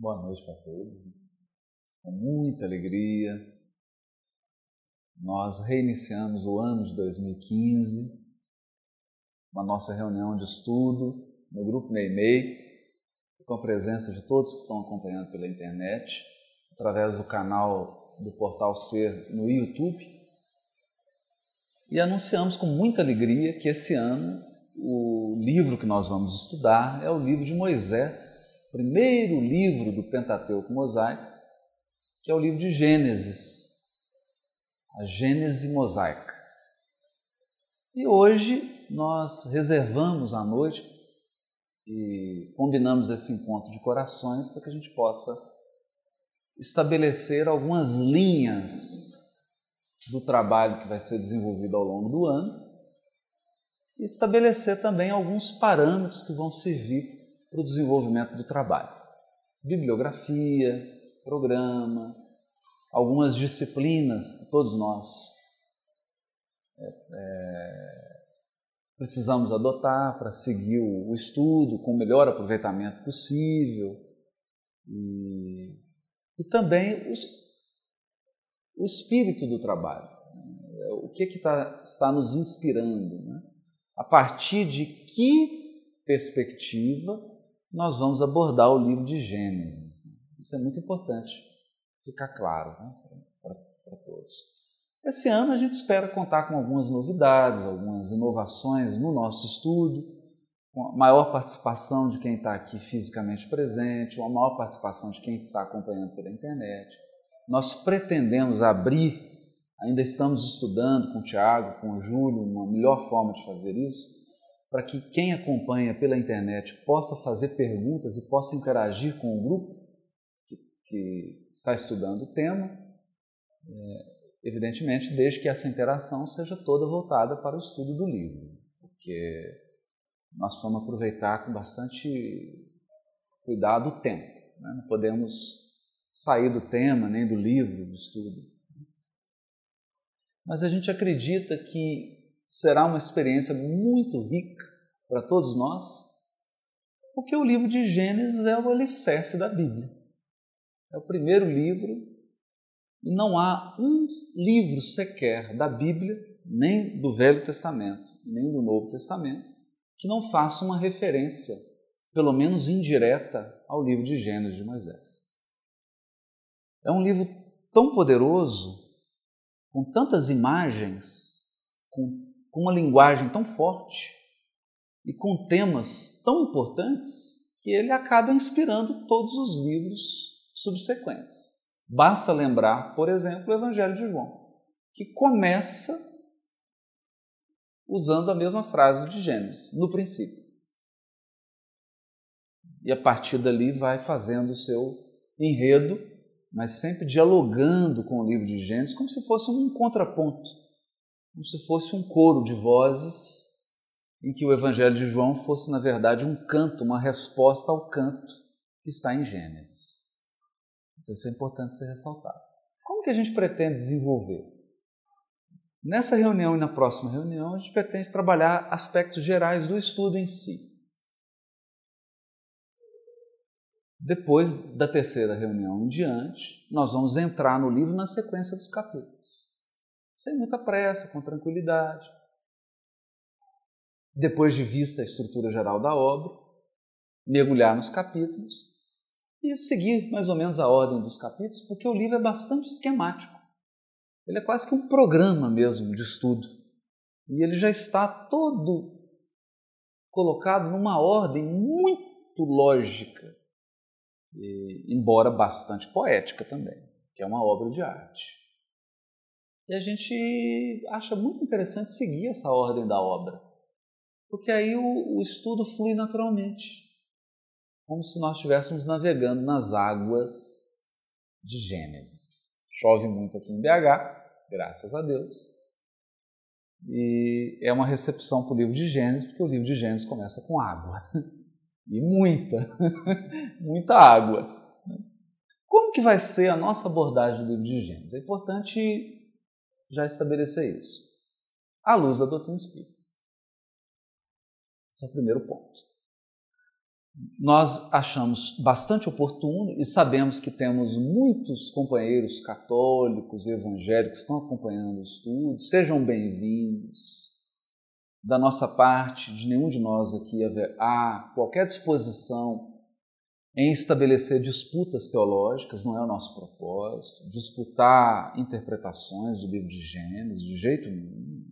Boa noite para todos. Com muita alegria, nós reiniciamos o ano de 2015, uma nossa reunião de estudo no grupo Meimei, com a presença de todos que estão acompanhando pela internet, através do canal do Portal Ser no YouTube. E anunciamos com muita alegria que esse ano o livro que nós vamos estudar é o livro de Moisés, primeiro livro do Pentateuco Mosaico, que é o livro de Gênesis, a Gênese mosaica. E hoje nós reservamos a noite e combinamos esse encontro de corações para que a gente possa estabelecer algumas linhas do trabalho que vai ser desenvolvido ao longo do ano e estabelecer também alguns parâmetros que vão servir para o desenvolvimento do trabalho. Bibliografia, programa, algumas disciplinas que todos nós é, é, precisamos adotar para seguir o, o, estudo com o melhor aproveitamento possível e, e também os, o espírito do trabalho. Né? O que, que tá, está nos inspirando? Né? A partir de que perspectiva nós vamos abordar o livro de Gênesis. Isso é muito importante ficar claro né, para todos. Esse ano a gente espera contar com algumas novidades, algumas inovações no nosso estudo, com a maior participação de quem está aqui fisicamente presente, uma maior participação de quem está acompanhando pela internet. Nós pretendemos abrir, ainda estamos estudando com o Tiago, com o Júlio, uma melhor forma de fazer isso, para que quem acompanha pela internet possa fazer perguntas e possa interagir com o grupo que, que está estudando o tema, é, evidentemente, desde que essa interação seja toda voltada para o estudo do livro, porque nós precisamos aproveitar com bastante cuidado o tempo. Né? Não podemos sair do tema nem do livro, do estudo. Mas a gente acredita que será uma experiência muito rica para todos nós, porque o livro de Gênesis é o alicerce da Bíblia. É o primeiro livro e não há um livro sequer da Bíblia, nem do Velho Testamento, nem do Novo Testamento, que não faça uma referência, pelo menos indireta, ao livro de Gênesis de Moisés. É um livro tão poderoso, com tantas imagens, com com uma linguagem tão forte e com temas tão importantes que ele acaba inspirando todos os livros subsequentes. Basta lembrar, por exemplo, o Evangelho de João, que começa usando a mesma frase de Gênesis, no princípio. E a partir dali vai fazendo o seu enredo, mas sempre dialogando com o livro de Gênesis, como se fosse um contraponto como se fosse um coro de vozes em que o Evangelho de João fosse, na verdade, um canto, uma resposta ao canto que está em Gênesis. Então, isso é importante ser ressaltado. Como que a gente pretende desenvolver? Nessa reunião e na próxima reunião, a gente pretende trabalhar aspectos gerais do estudo em si. Depois da terceira reunião em diante, nós vamos entrar no livro na sequência dos capítulos sem muita pressa, com tranquilidade. Depois de vista a estrutura geral da obra, mergulhar nos capítulos e seguir mais ou menos a ordem dos capítulos, porque o livro é bastante esquemático. Ele é quase que um programa mesmo de estudo. E ele já está todo colocado numa ordem muito lógica, e, embora bastante poética também, que é uma obra de arte. E a gente acha muito interessante seguir essa ordem da obra, porque aí o, o estudo flui naturalmente, como se nós estivéssemos navegando nas águas de Gênesis. Chove muito aqui em BH, graças a Deus, e é uma recepção para o livro de Gênesis, porque o livro de Gênesis começa com água. E muita, muita água. Como que vai ser a nossa abordagem do livro de Gênesis? É importante já estabelecer isso. À luz da doutrina espírita. Esse é o primeiro ponto. nós achamos bastante oportuno e sabemos que temos muitos companheiros católicos e evangélicos que estão acompanhando o estudo. Sejam bem-vindos. Da nossa parte, de nenhum de nós aqui há qualquer disposição em estabelecer disputas teológicas, não é o nosso propósito, disputar interpretações do livro de Gênesis, de jeito nenhum.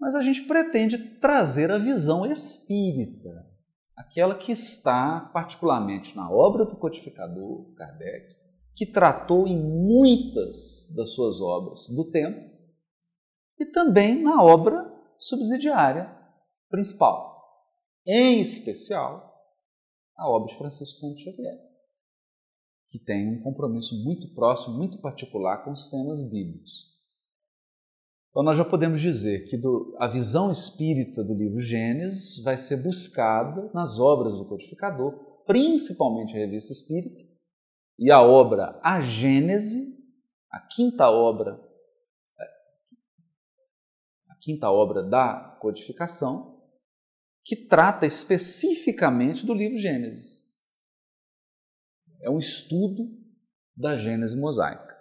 Mas a gente pretende trazer a visão espírita aquela que está particularmente na obra do codificador Kardec, que tratou em muitas das suas obras do tempo, e também na obra subsidiária principal, em especial a obra de Francisco Cândido Xavier, que tem um compromisso muito próximo, muito particular com os temas bíblicos. Então, nós já podemos dizer que do, a visão espírita do livro Gênesis vai ser buscada nas obras do codificador, principalmente a Revista Espírita, e a obra A Gênese, a quinta obra, a quinta obra da codificação, que trata especificamente do livro Gênesis. É um estudo da Gênese mosaica.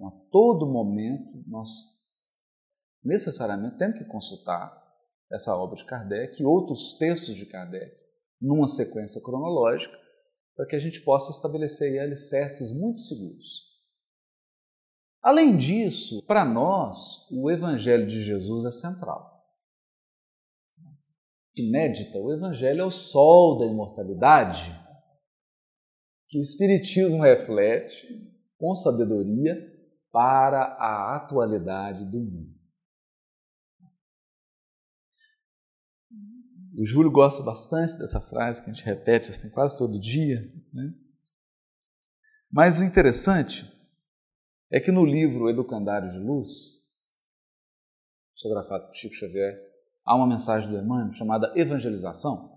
A todo momento nós necessariamente temos que consultar essa obra de Kardec e outros textos de Kardec numa sequência cronológica para que a gente possa estabelecer alicerces muito seguros. Além disso, para nós, o Evangelho de Jesus é central. Inédita, o Evangelho é o sol da imortalidade que o Espiritismo reflete com sabedoria para a atualidade do mundo. O Júlio gosta bastante dessa frase que a gente repete assim quase todo dia. Né? Mas interessante é que no livro Educandário de Luz, psicografado por Chico Xavier, há uma mensagem do Emmanuel chamada Evangelização,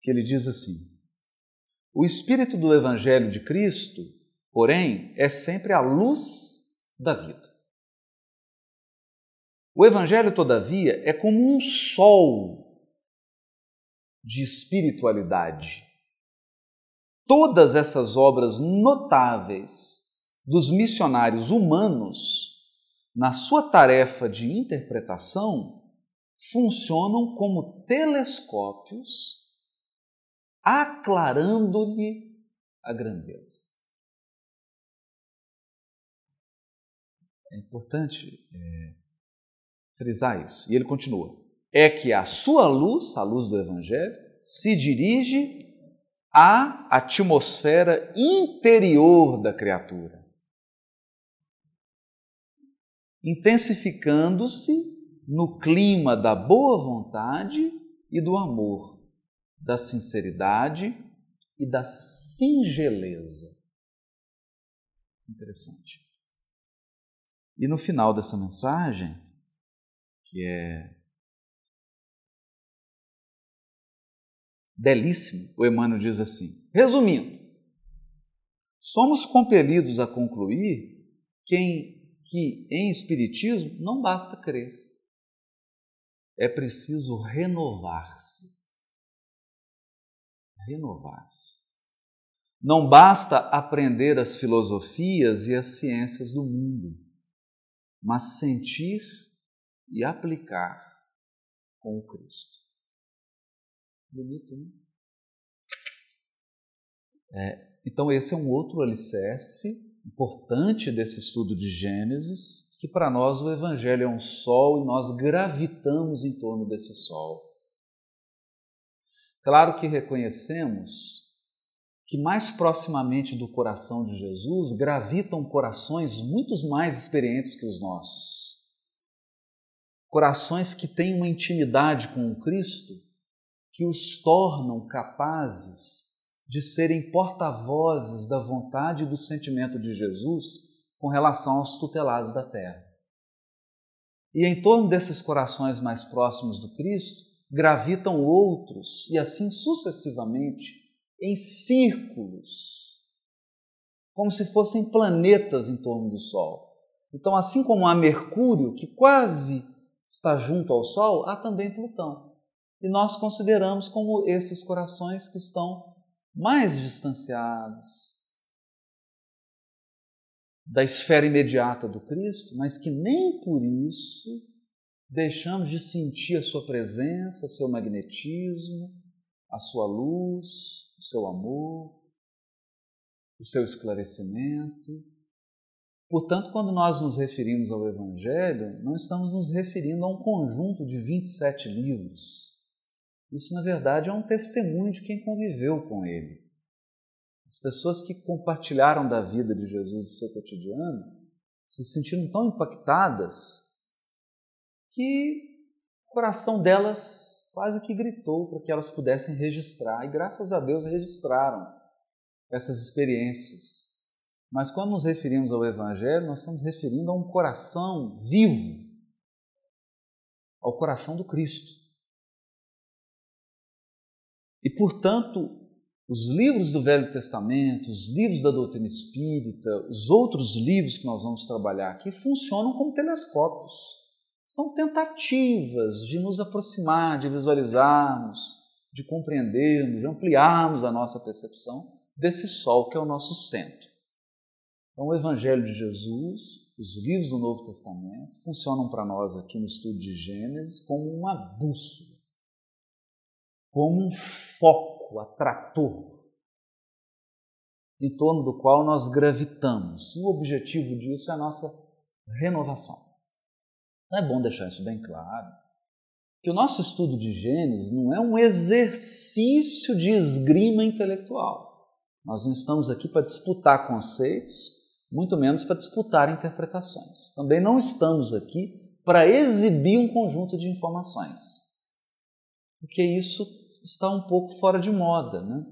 que ele diz assim: O espírito do Evangelho de Cristo, porém, é sempre a luz da vida. O Evangelho, todavia, é como um sol de espiritualidade. Todas essas obras notáveis dos missionários humanos, na sua tarefa de interpretação, funcionam como telescópios, aclarando-lhe a grandeza. É importante é, frisar isso. E ele continua: é que a sua luz, a luz do Evangelho, se dirige à atmosfera interior da criatura, intensificando-se no clima da boa vontade e do amor, da sinceridade e da singeleza. Interessante. E no final dessa mensagem, que é belíssimo, o Emmanuel diz assim: resumindo, somos compelidos a concluir que em, que em Espiritismo não basta crer, é preciso renovar-se. Renovar-se. Não basta aprender as filosofias e as ciências do mundo, mas sentir e aplicar com o Cristo. Bonito, né? É, então, esse é um outro alicerce importante desse estudo de Gênesis, que para nós o Evangelho é um sol e nós gravitamos em torno desse sol. Claro que reconhecemos que mais proximamente do coração de Jesus gravitam corações muito mais experientes que os nossos. Corações que têm uma intimidade com o Cristo que os tornam capazes de serem porta-vozes da vontade e do sentimento de Jesus com relação aos tutelados da terra. E em torno desses corações mais próximos do Cristo gravitam outros, e assim sucessivamente, em círculos, como se fossem planetas em torno do Sol. Então, assim como há Mercúrio, que quase está junto ao Sol, há também Plutão e nós consideramos como esses corações que estão mais distanciados da esfera imediata do Cristo, mas que nem por isso deixamos de sentir a sua presença, seu magnetismo, a sua luz, o seu amor, o seu esclarecimento. Portanto, quando nós nos referimos ao Evangelho, não estamos nos referindo a um conjunto de 27 livros. Isso, na verdade, é um testemunho de quem conviveu com ele. As pessoas que compartilharam da vida de Jesus no seu cotidiano se sentiram tão impactadas que o coração delas quase que gritou para que elas pudessem registrar, e graças a Deus registraram essas experiências. Mas quando nos referimos ao Evangelho, nós estamos referindo a um coração vivo, ao coração do Cristo. E, portanto, os livros do Velho Testamento, os livros da doutrina espírita, os outros livros que nós vamos trabalhar aqui funcionam como telescópios. São tentativas de nos aproximar, de visualizarmos, de compreendermos, de ampliarmos a nossa percepção desse sol que é o nosso centro. Então, o Evangelho de Jesus, os livros do Novo Testamento, funcionam para nós aqui no estudo de Gênesis como uma bússola, como um foco foco, atrator, em torno do qual nós gravitamos. O objetivo disso é a nossa renovação. É bom deixar isso bem claro. Que o nosso estudo de Gênesis não é um exercício de esgrima intelectual. Nós não estamos aqui para disputar conceitos, muito menos para disputar interpretações. Também não estamos aqui para exibir um conjunto de informações. Porque isso está um pouco fora de moda. Né?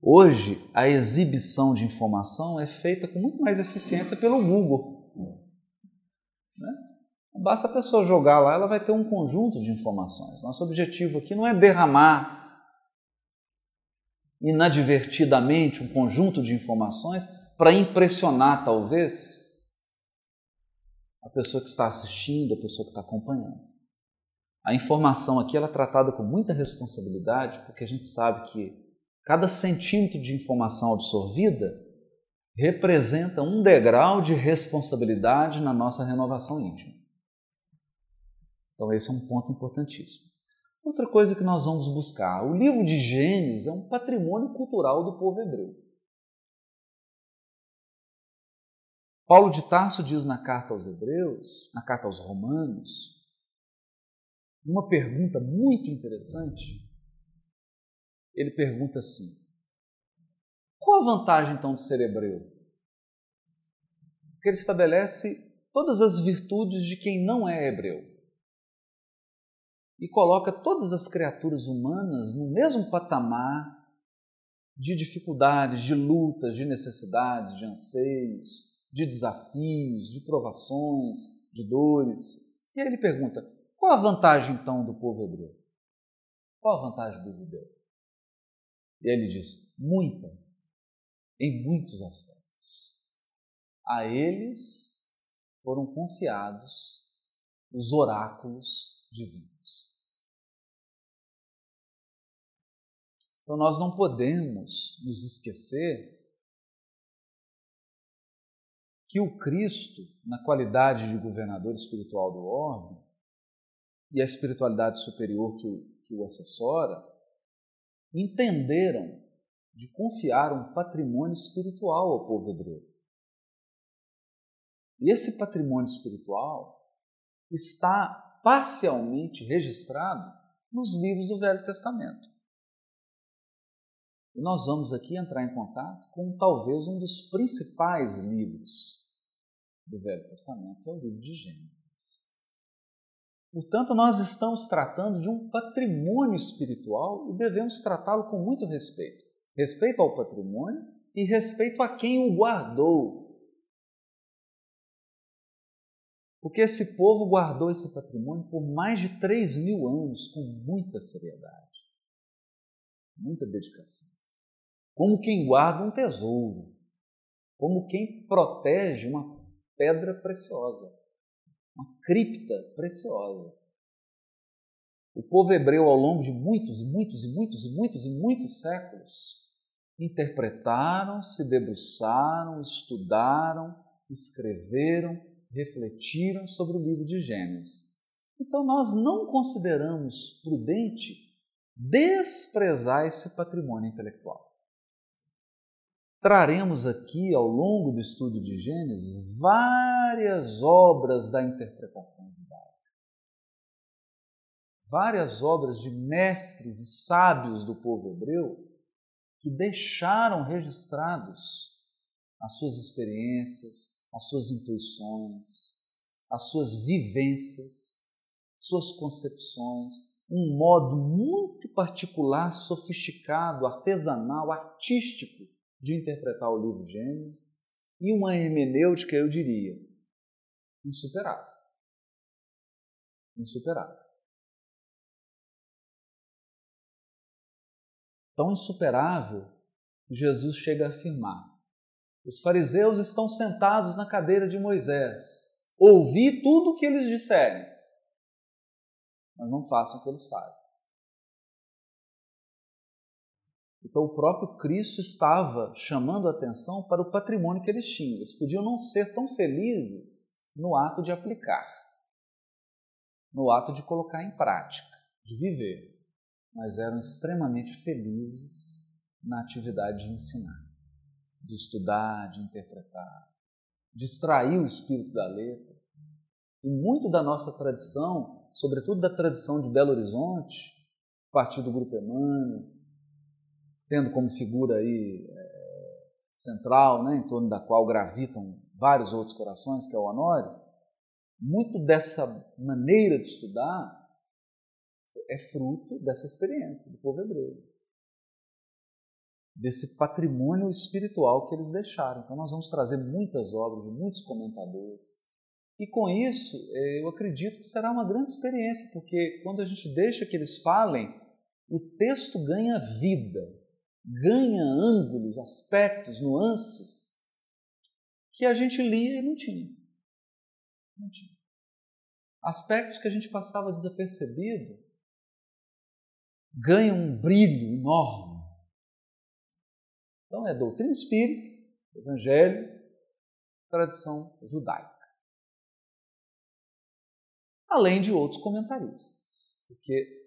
Hoje, a exibição de informação é feita com muito mais eficiência pelo Google. Né? Basta a pessoa jogar lá, ela vai ter um conjunto de informações. Nosso objetivo aqui não é derramar inadvertidamente um conjunto de informações para impressionar, talvez, a pessoa que está assistindo, a pessoa que está acompanhando. A informação aqui ela é tratada com muita responsabilidade, porque a gente sabe que cada centímetro de informação absorvida representa um degrau de responsabilidade na nossa renovação íntima. Então, esse é um ponto importantíssimo. Outra coisa que nós vamos buscar: o livro de Gênesis é um patrimônio cultural do povo hebreu. Paulo de Tarso diz na carta aos Hebreus, na carta aos Romanos, uma pergunta muito interessante. Ele pergunta assim: qual a vantagem então de ser hebreu? Porque ele estabelece todas as virtudes de quem não é hebreu e coloca todas as criaturas humanas no mesmo patamar de dificuldades, de lutas, de necessidades, de anseios, de desafios, de provações, de dores. E aí ele pergunta: qual a vantagem então do povo hebreu? Qual a vantagem do judeu? E ele diz: muita, em muitos aspectos. A eles foram confiados os oráculos divinos. Então nós não podemos nos esquecer que o Cristo, na qualidade de governador espiritual do orbe, e a espiritualidade superior que o, que o assessora, entenderam de confiar um patrimônio espiritual ao povo hebreu. E esse patrimônio espiritual está parcialmente registrado nos livros do Velho Testamento. E nós vamos aqui entrar em contato com talvez um dos principais livros do Velho Testamento, que é o livro de Gênesis. Portanto, nós estamos tratando de um patrimônio espiritual e devemos tratá-lo com muito respeito. Respeito ao patrimônio e respeito a quem o guardou. Porque esse povo guardou esse patrimônio por mais de 3 mil anos com muita seriedade, muita dedicação. Como quem guarda um tesouro, como quem protege uma pedra preciosa uma cripta preciosa. O povo hebreu, ao longo de muitos e muitos e muitos e muitos e muitos séculos, interpretaram, se debruçaram, estudaram, escreveram, refletiram sobre o livro de Gênesis. Então, nós não consideramos prudente desprezar esse patrimônio intelectual. Traremos aqui, ao longo do estudo de Gênesis, várias obras da interpretação judaica. Várias obras de mestres e sábios do povo hebreu que deixaram registrados as suas experiências, as suas intuições, as suas vivências, suas concepções, um modo muito particular, sofisticado, artesanal, artístico de interpretar o livro Gênesis e uma hermenêutica, eu diria, insuperável. Insuperável. Tão insuperável que Jesus chega a afirmar: os fariseus estão sentados na cadeira de Moisés. Ouvi tudo o que eles disserem, mas não façam o que eles fazem. Então, o próprio Cristo estava chamando a atenção para o patrimônio que eles tinham. Eles podiam não ser tão felizes no ato de aplicar, no ato de colocar em prática, de viver, mas eram extremamente felizes na atividade de ensinar, de estudar, de interpretar, de extrair o espírito da letra. E muito da nossa tradição, sobretudo da tradição de Belo Horizonte, a partir do Grupo Emmanuel, tendo como figura aí é, central, né, em torno da qual gravitam vários outros corações, que é o Honório, muito dessa maneira de estudar é fruto dessa experiência do povo hebreu, desse patrimônio espiritual que eles deixaram. Então, nós vamos trazer muitas obras de muitos comentadores. E com isso, é, eu acredito que será uma grande experiência, porque quando a gente deixa que eles falem, o texto ganha vida ganha ângulos, aspectos, nuances que a gente lia e não tinha. Não tinha. Aspectos que a gente passava desapercebido ganham um brilho enorme. Então é doutrina espírita, evangelho, tradição judaica. Além de outros comentaristas, porque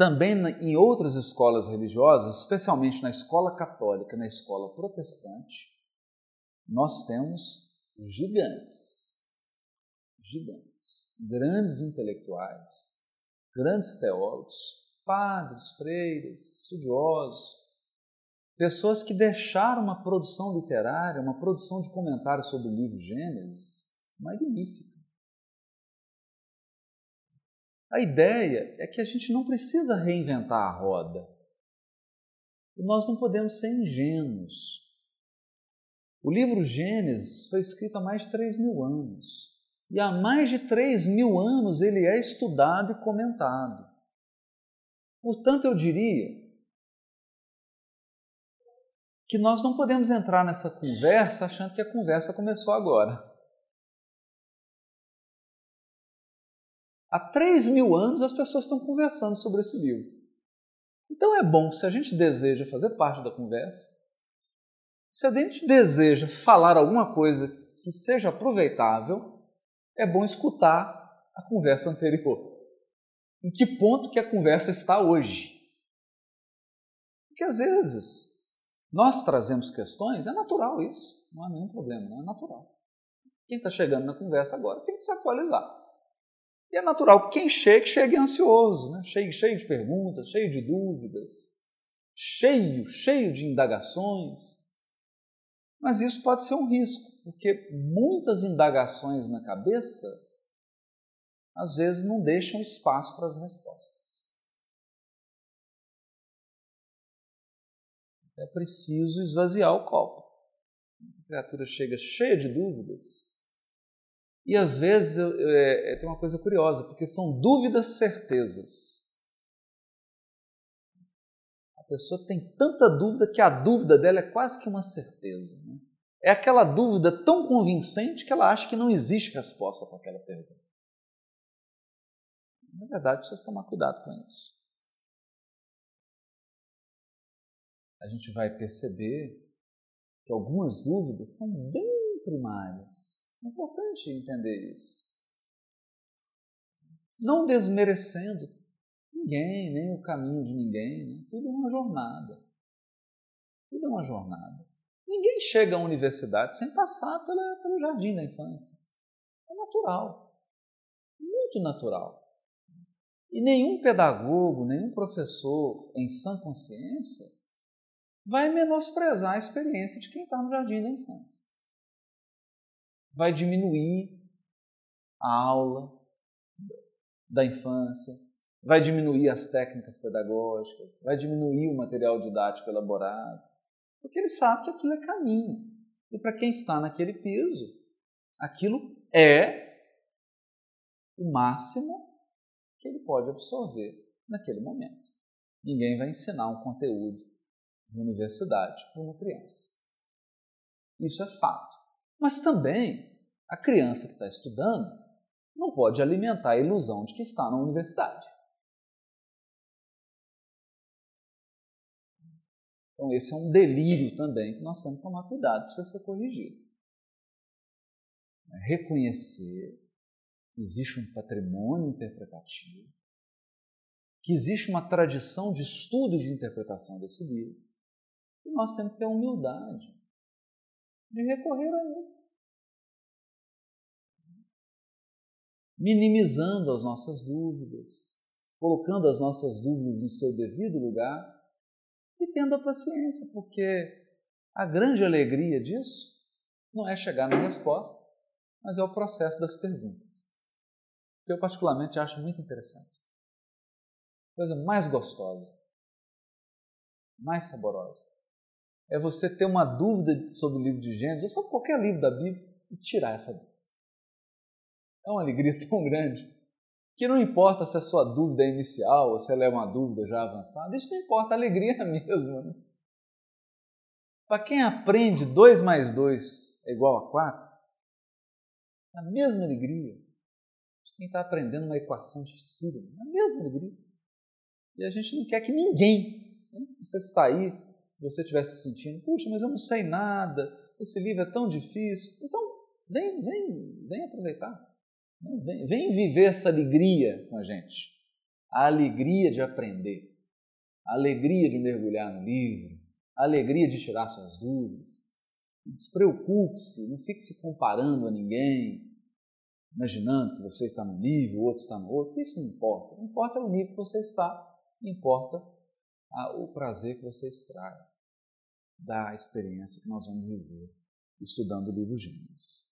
também em outras escolas religiosas, especialmente na escola católica, na escola protestante, nós temos gigantes, gigantes, grandes intelectuais, grandes teólogos, padres, freiras, estudiosos, pessoas que deixaram uma produção literária, uma produção de comentários sobre o livro Gênesis magnífica. A ideia é que a gente não precisa reinventar a roda. Nós não podemos ser ingênuos. O livro Gênesis foi escrito há mais de 3 mil anos. E há mais de 3 mil anos ele é estudado e comentado. Portanto, eu diria que nós não podemos entrar nessa conversa achando que a conversa começou agora. Há 3 mil anos as pessoas estão conversando sobre esse livro. Então é bom, se a gente deseja fazer parte da conversa, se a gente deseja falar alguma coisa que seja aproveitável, é bom escutar a conversa anterior. Em que ponto que a conversa está hoje? Porque às vezes nós trazemos questões, é natural isso, não há nenhum problema, não é natural. Quem está chegando na conversa agora tem que se atualizar. E é natural que quem chegue, chegue ansioso, né? cheio, cheio de perguntas, cheio de dúvidas, cheio, cheio de indagações. Mas isso pode ser um risco, porque muitas indagações na cabeça às vezes não deixam espaço para as respostas. É preciso esvaziar o copo. A criatura chega cheia de dúvidas, e às vezes eu, é, tem uma coisa curiosa, porque são dúvidas certezas. A pessoa tem tanta dúvida que a dúvida dela é quase que uma certeza. Né? É aquela dúvida tão convincente que ela acha que não existe resposta para aquela pergunta. Na verdade, precisa tomar cuidado com isso. A gente vai perceber que algumas dúvidas são bem primárias. É importante entender isso. Não desmerecendo ninguém, nem o caminho de ninguém. Né? Tudo é uma jornada. Tudo é uma jornada. Ninguém chega à universidade sem passar pela, pelo jardim da infância. É natural. Muito natural. E nenhum pedagogo, nenhum professor em sã consciência vai menosprezar a experiência de quem está no jardim da infância. Vai diminuir a aula da infância, vai diminuir as técnicas pedagógicas, vai diminuir o material didático elaborado, porque ele sabe que aquilo é caminho. E para quem está naquele piso, aquilo é o máximo que ele pode absorver naquele momento. Ninguém vai ensinar um conteúdo de universidade para uma criança. Isso é fato. Mas também a criança que está estudando não pode alimentar a ilusão de que está na universidade. Então, esse é um delírio também que nós temos que tomar cuidado, precisa ser corrigido. Reconhecer que existe um patrimônio interpretativo, que existe uma tradição de estudo de interpretação desse livro, e nós temos que ter humildade de recorrer a ele. Minimizando as nossas dúvidas, colocando as nossas dúvidas no seu devido lugar e tendo a paciência, porque a grande alegria disso não é chegar na resposta, mas é o processo das perguntas. Que eu particularmente acho muito interessante. Coisa mais gostosa, mais saborosa, é você ter uma dúvida sobre o livro de Gênesis, ou sobre qualquer livro da Bíblia, e tirar essa dúvida. É uma alegria tão grande que não importa se a sua dúvida é inicial ou se ela é uma dúvida já avançada, isso não importa, a alegria é a mesma. Né? Para quem aprende 2 mais 2 é igual a 4, é a mesma alegria. Quem está aprendendo uma equação difícil, é a mesma alegria. E a gente não quer que ninguém, né? você está aí, se você estiver se sentindo, puxa, mas eu não sei nada, esse livro é tão difícil, então vem, vem, vem aproveitar. Vem, vem viver essa alegria com a gente. A alegria de aprender, a alegria de mergulhar no livro, a alegria de tirar suas dúvidas. Despreocupe-se, não fique se comparando a ninguém, imaginando que você está no nível, o outro está no outro. Isso não importa. Não importa o nível que você está, importa o prazer que você extrai da experiência que nós vamos viver estudando o livro Gênesis.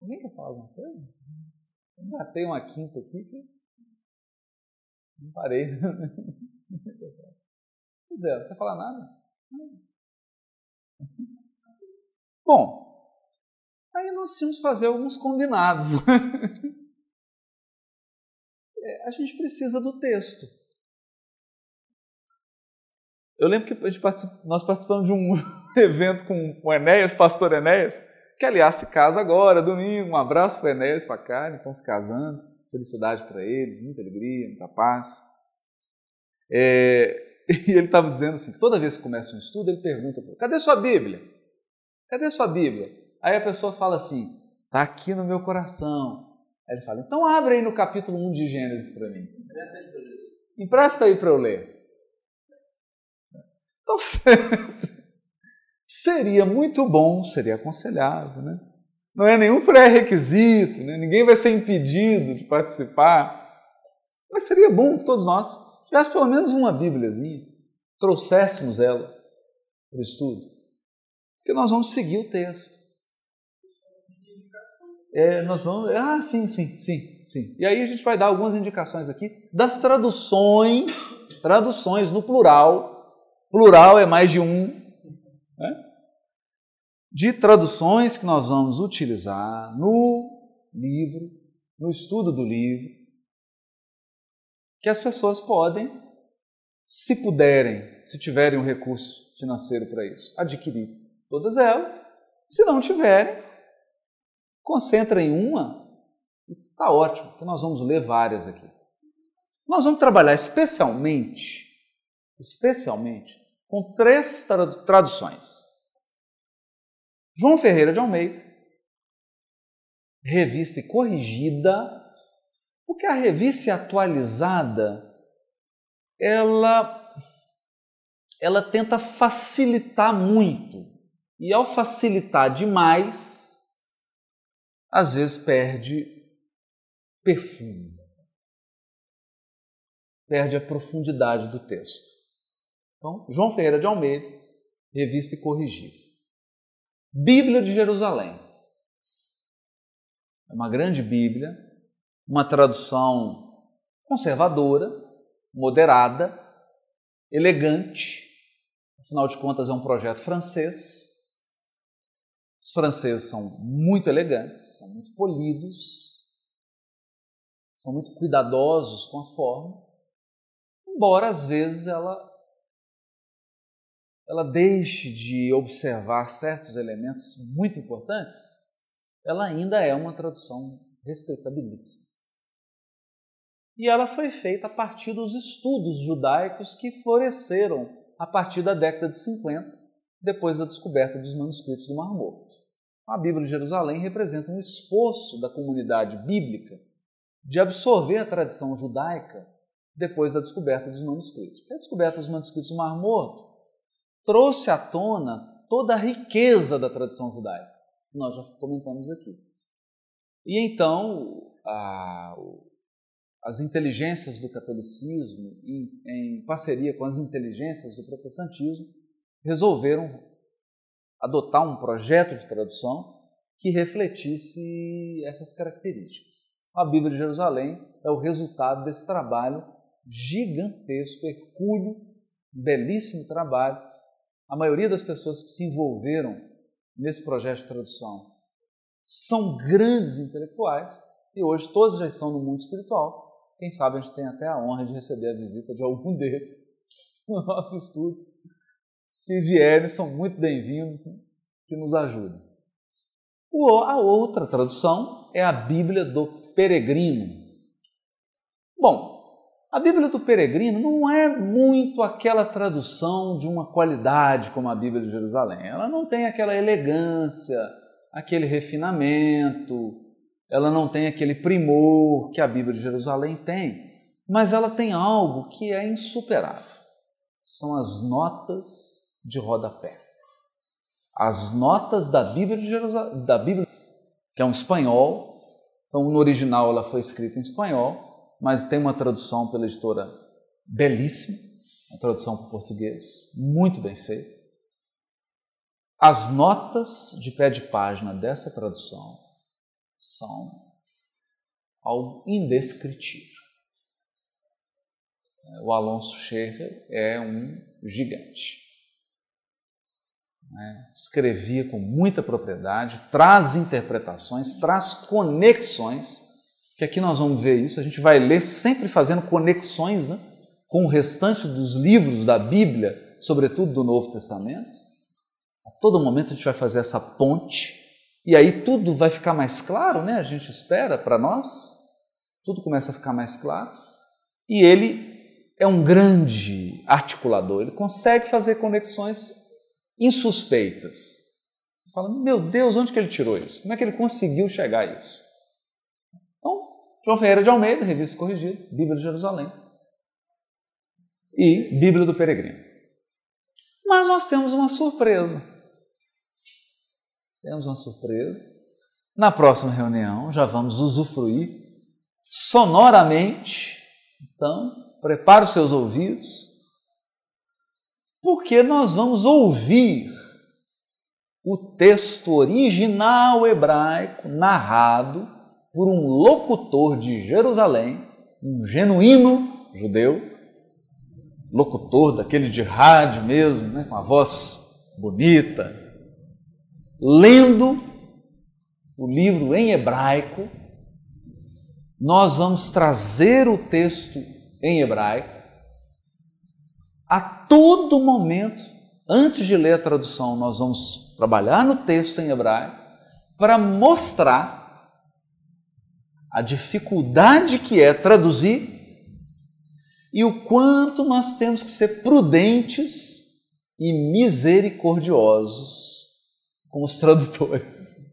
Alguém quer falar alguma coisa? Eu matei uma quinta aqui que não parei. Pois é, não quer falar nada? Bom, aí nós tínhamos que fazer alguns combinados. É, a gente precisa do texto. Eu lembro que nós participamos de um evento com o Enéas, pastor Enéas, que aliás se casa agora, domingo. Um abraço para Enéas, para a Karen, estão se casando. Felicidade para eles, muita alegria, muita paz. É, e ele estava dizendo assim, que toda vez que começa um estudo, ele pergunta, cadê sua Bíblia? Cadê sua Bíblia? Aí a pessoa fala assim, está aqui no meu coração. Aí ele fala, então abre aí no capítulo 1 de Gênesis para mim. Empresta aí para eu ler. Então, Seria muito bom, seria aconselhável, né? Não é nenhum pré-requisito, né? ninguém vai ser impedido de participar. Mas seria bom que todos nós tivéssemos pelo menos uma Bíbliazinha, trouxéssemos ela para o estudo. Porque nós vamos seguir o texto. É, nós vamos. Ah, sim, sim, sim, sim. E aí a gente vai dar algumas indicações aqui das traduções, traduções no plural. Plural é mais de um, né? de traduções que nós vamos utilizar no livro, no estudo do livro, que as pessoas podem, se puderem, se tiverem um recurso financeiro para isso, adquirir todas elas. Se não tiverem, concentra em uma Está ótimo, porque nós vamos ler várias aqui. Nós vamos trabalhar especialmente, especialmente, com três traduções. João Ferreira de Almeida, revista e corrigida, porque a revista atualizada, ela ela tenta facilitar muito. E ao facilitar demais, às vezes perde perfume. Perde a profundidade do texto. Então, João Ferreira de Almeida, revista e corrigida. Bíblia de Jerusalém. É uma grande Bíblia, uma tradução conservadora, moderada, elegante, Afinal de contas, é um projeto francês. Os franceses são muito elegantes, são muito polidos, são muito cuidadosos com a forma, embora às vezes ela ela deixe de observar certos elementos muito importantes, ela ainda é uma tradução respeitabilíssima. E ela foi feita a partir dos estudos judaicos que floresceram a partir da década de 50, depois da descoberta dos manuscritos do Mar Morto. A Bíblia de Jerusalém representa um esforço da comunidade bíblica de absorver a tradição judaica depois da descoberta dos manuscritos. A descoberta dos manuscritos do Mar Morto trouxe à tona toda a riqueza da tradição judaica, que nós já comentamos aqui. E então, a, as inteligências do catolicismo, em, em parceria com as inteligências do protestantismo, resolveram adotar um projeto de tradução que refletisse essas características. A Bíblia de Jerusalém é o resultado desse trabalho gigantesco, hercúleo, belíssimo trabalho. A maioria das pessoas que se envolveram nesse projeto de tradução são grandes intelectuais e hoje todos já estão no mundo espiritual quem sabe a gente tem até a honra de receber a visita de algum deles no nosso estúdio. Se vierem, são muito bem-vindos, né? que nos ajudem. A outra tradução é a Bíblia do Peregrino. Bom, a Bíblia do Peregrino não é muito aquela tradução de uma qualidade como a Bíblia de Jerusalém. Ela não tem aquela elegância, aquele refinamento, ela não tem aquele primor que a Bíblia de Jerusalém tem, mas ela tem algo que é insuperável. São as notas de rodapé. As notas da Bíblia de Jerusalém, da Bíblia, que é um espanhol. Então, no original ela foi escrita em espanhol, mas tem uma tradução pela editora belíssima, uma tradução para português, muito bem feita. As notas de pé de página dessa tradução são algo indescritível. O Alonso Scherrer é um gigante. Né? Escrevia com muita propriedade, traz interpretações, traz conexões, que aqui nós vamos ver isso, a gente vai ler sempre fazendo conexões né? com o restante dos livros da Bíblia, sobretudo do Novo Testamento. A todo momento a gente vai fazer essa ponte e aí tudo vai ficar mais claro, né? A gente espera para nós, tudo começa a ficar mais claro. E ele é um grande articulador, ele consegue fazer conexões insuspeitas. Você fala, meu Deus, onde que ele tirou isso? Como é que ele conseguiu chegar a isso? João Ferreira de Almeida, Revista Corrigida, Bíblia de Jerusalém e Bíblia do Peregrino. Mas nós temos uma surpresa. Temos uma surpresa. Na próxima reunião já vamos usufruir sonoramente. Então, prepare os seus ouvidos, porque nós vamos ouvir o texto original hebraico narrado por um locutor de Jerusalém, um genuíno judeu, locutor daquele de rádio mesmo, né, com a voz bonita, lendo o livro em hebraico, nós vamos trazer o texto em hebraico. A todo momento, antes de ler a tradução, nós vamos trabalhar no texto em hebraico para mostrar a dificuldade que é traduzir e o quanto nós temos que ser prudentes e misericordiosos com os tradutores.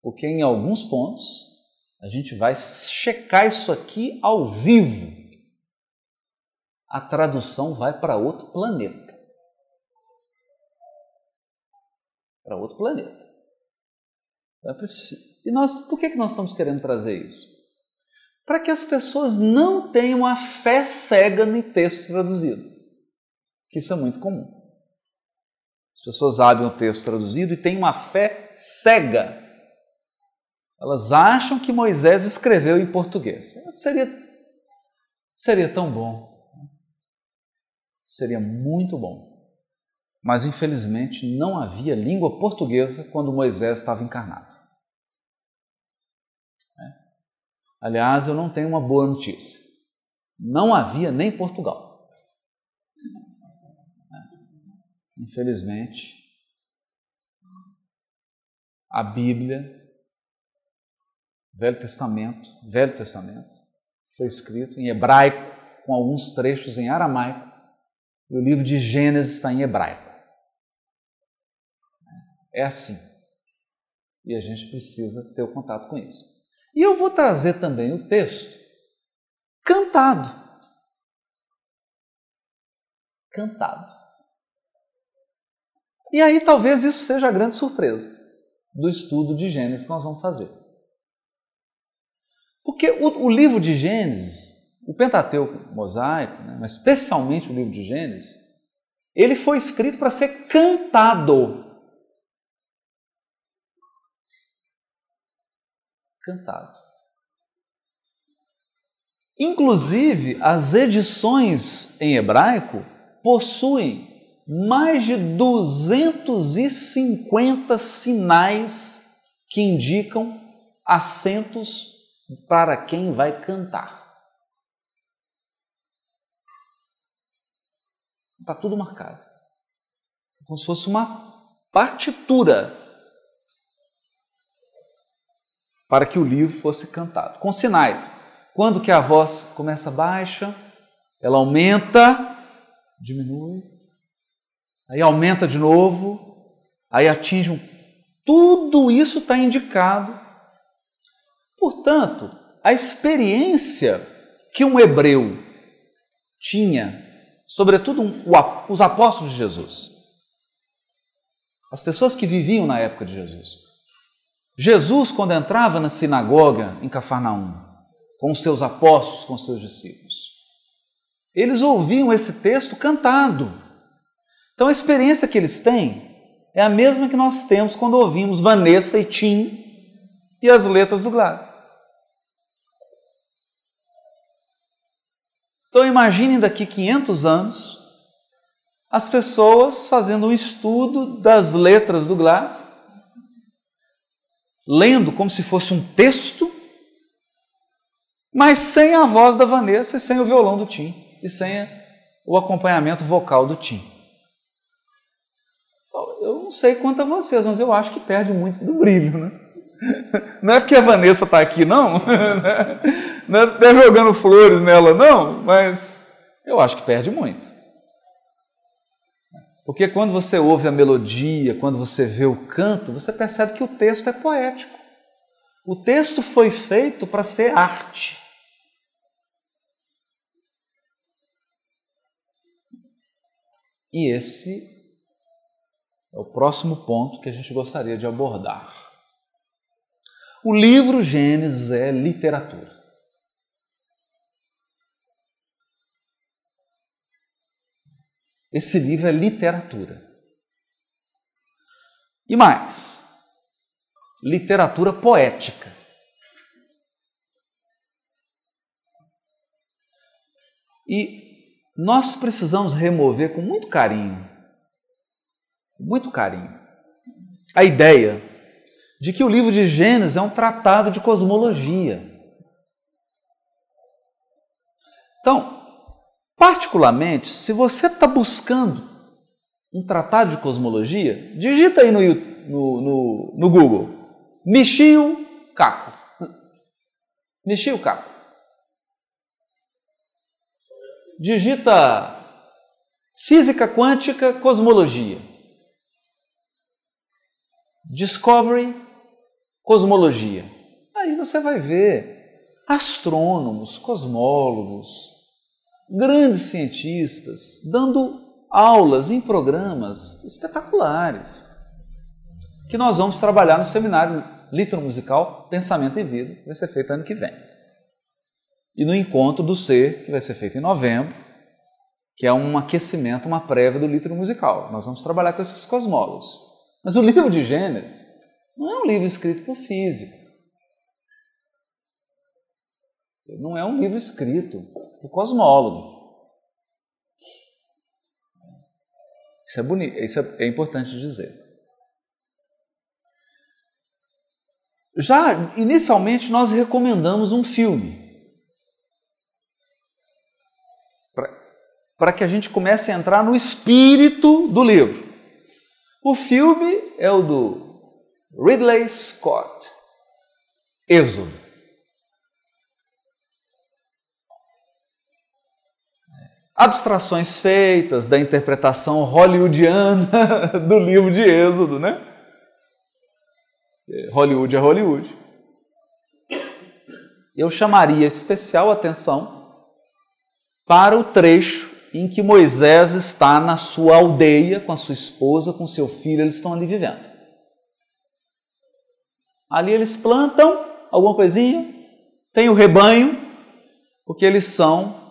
Porque em alguns pontos a gente vai checar isso aqui ao vivo. A tradução vai para outro planeta. Para outro planeta. E nós, por que nós estamos querendo trazer isso? Para que as pessoas não tenham a fé cega no texto traduzido. Que isso é muito comum. As pessoas abrem o texto traduzido e têm uma fé cega elas acham que Moisés escreveu em português. Seria, seria tão bom. Seria muito bom. Mas infelizmente não havia língua portuguesa quando Moisés estava encarnado. É. Aliás, eu não tenho uma boa notícia. Não havia nem Portugal. Infelizmente, a Bíblia Velho Testamento, Velho Testamento, foi escrito em hebraico, com alguns trechos em aramaico, e o livro de Gênesis está em hebraico. É assim. E a gente precisa ter o contato com isso. E eu vou trazer também o texto cantado. Cantado. E aí talvez isso seja a grande surpresa do estudo de Gênesis que nós vamos fazer. Porque o, o livro de Gênesis, o Pentateuco mosaico, né, mas especialmente o livro de Gênesis, ele foi escrito para ser cantado. Cantado. Inclusive, as edições em hebraico possuem mais de 250 sinais que indicam acentos para quem vai cantar. Está tudo marcado. Como se fosse uma partitura para que o livro fosse cantado, com sinais. Quando que a voz começa baixa, ela aumenta, diminui, aí aumenta de novo, aí atinge um... Tudo isso está indicado Portanto, a experiência que um hebreu tinha, sobretudo um, os apóstolos de Jesus, as pessoas que viviam na época de Jesus. Jesus, quando entrava na sinagoga em Cafarnaum, com os seus apóstolos, com os seus discípulos, eles ouviam esse texto cantado. Então a experiência que eles têm é a mesma que nós temos quando ouvimos Vanessa e Tim e as letras do Gladys. Então imaginem daqui 500 anos as pessoas fazendo um estudo das letras do Glass, lendo como se fosse um texto, mas sem a voz da Vanessa e sem o violão do Tim e sem o acompanhamento vocal do Tim. Eu não sei quanto a vocês, mas eu acho que perde muito do brilho, né? Não é porque a Vanessa está aqui, não. Não é jogando flores nela, não. Mas eu acho que perde muito. Porque quando você ouve a melodia, quando você vê o canto, você percebe que o texto é poético. O texto foi feito para ser arte. E esse é o próximo ponto que a gente gostaria de abordar. O livro Gênesis é literatura. Esse livro é literatura. E mais, literatura poética. E nós precisamos remover com muito carinho, muito carinho, a ideia de que o livro de Gênesis é um tratado de cosmologia. Então, particularmente, se você está buscando um tratado de cosmologia, digita aí no, no, no, no Google Michio caco. Mexi o caco. Digita física quântica, cosmologia. Discovery, cosmologia. Aí você vai ver astrônomos, cosmólogos, grandes cientistas dando aulas em programas espetaculares que nós vamos trabalhar no seminário Litro Musical Pensamento e Vida, que vai ser feito ano que vem. E no encontro do ser, que vai ser feito em novembro, que é um aquecimento, uma prévia do litro musical. Nós vamos trabalhar com esses cosmólogos. Mas o livro de Gênesis não é um livro escrito por físico. Não é um livro escrito por cosmólogo. Isso é bonito, isso é, é importante dizer. Já inicialmente nós recomendamos um filme para que a gente comece a entrar no espírito do livro. O filme é o do Ridley Scott, Êxodo. Abstrações feitas da interpretação hollywoodiana do livro de Êxodo, né? Hollywood é Hollywood. Eu chamaria especial atenção para o trecho em que Moisés está na sua aldeia com a sua esposa, com seu filho, eles estão ali vivendo. Ali eles plantam alguma coisinha, tem o rebanho, porque eles são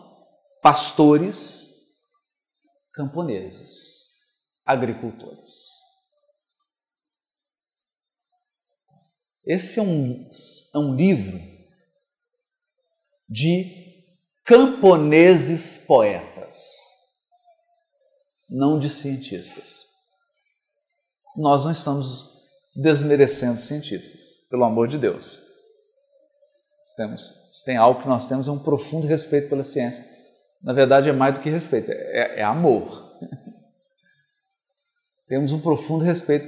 pastores camponeses, agricultores. Esse é um, é um livro de camponeses poetas não de cientistas. Nós não estamos desmerecendo cientistas, pelo amor de Deus. Temos, tem algo que nós temos é um profundo respeito pela ciência. Na verdade, é mais do que respeito, é, é amor. temos um profundo respeito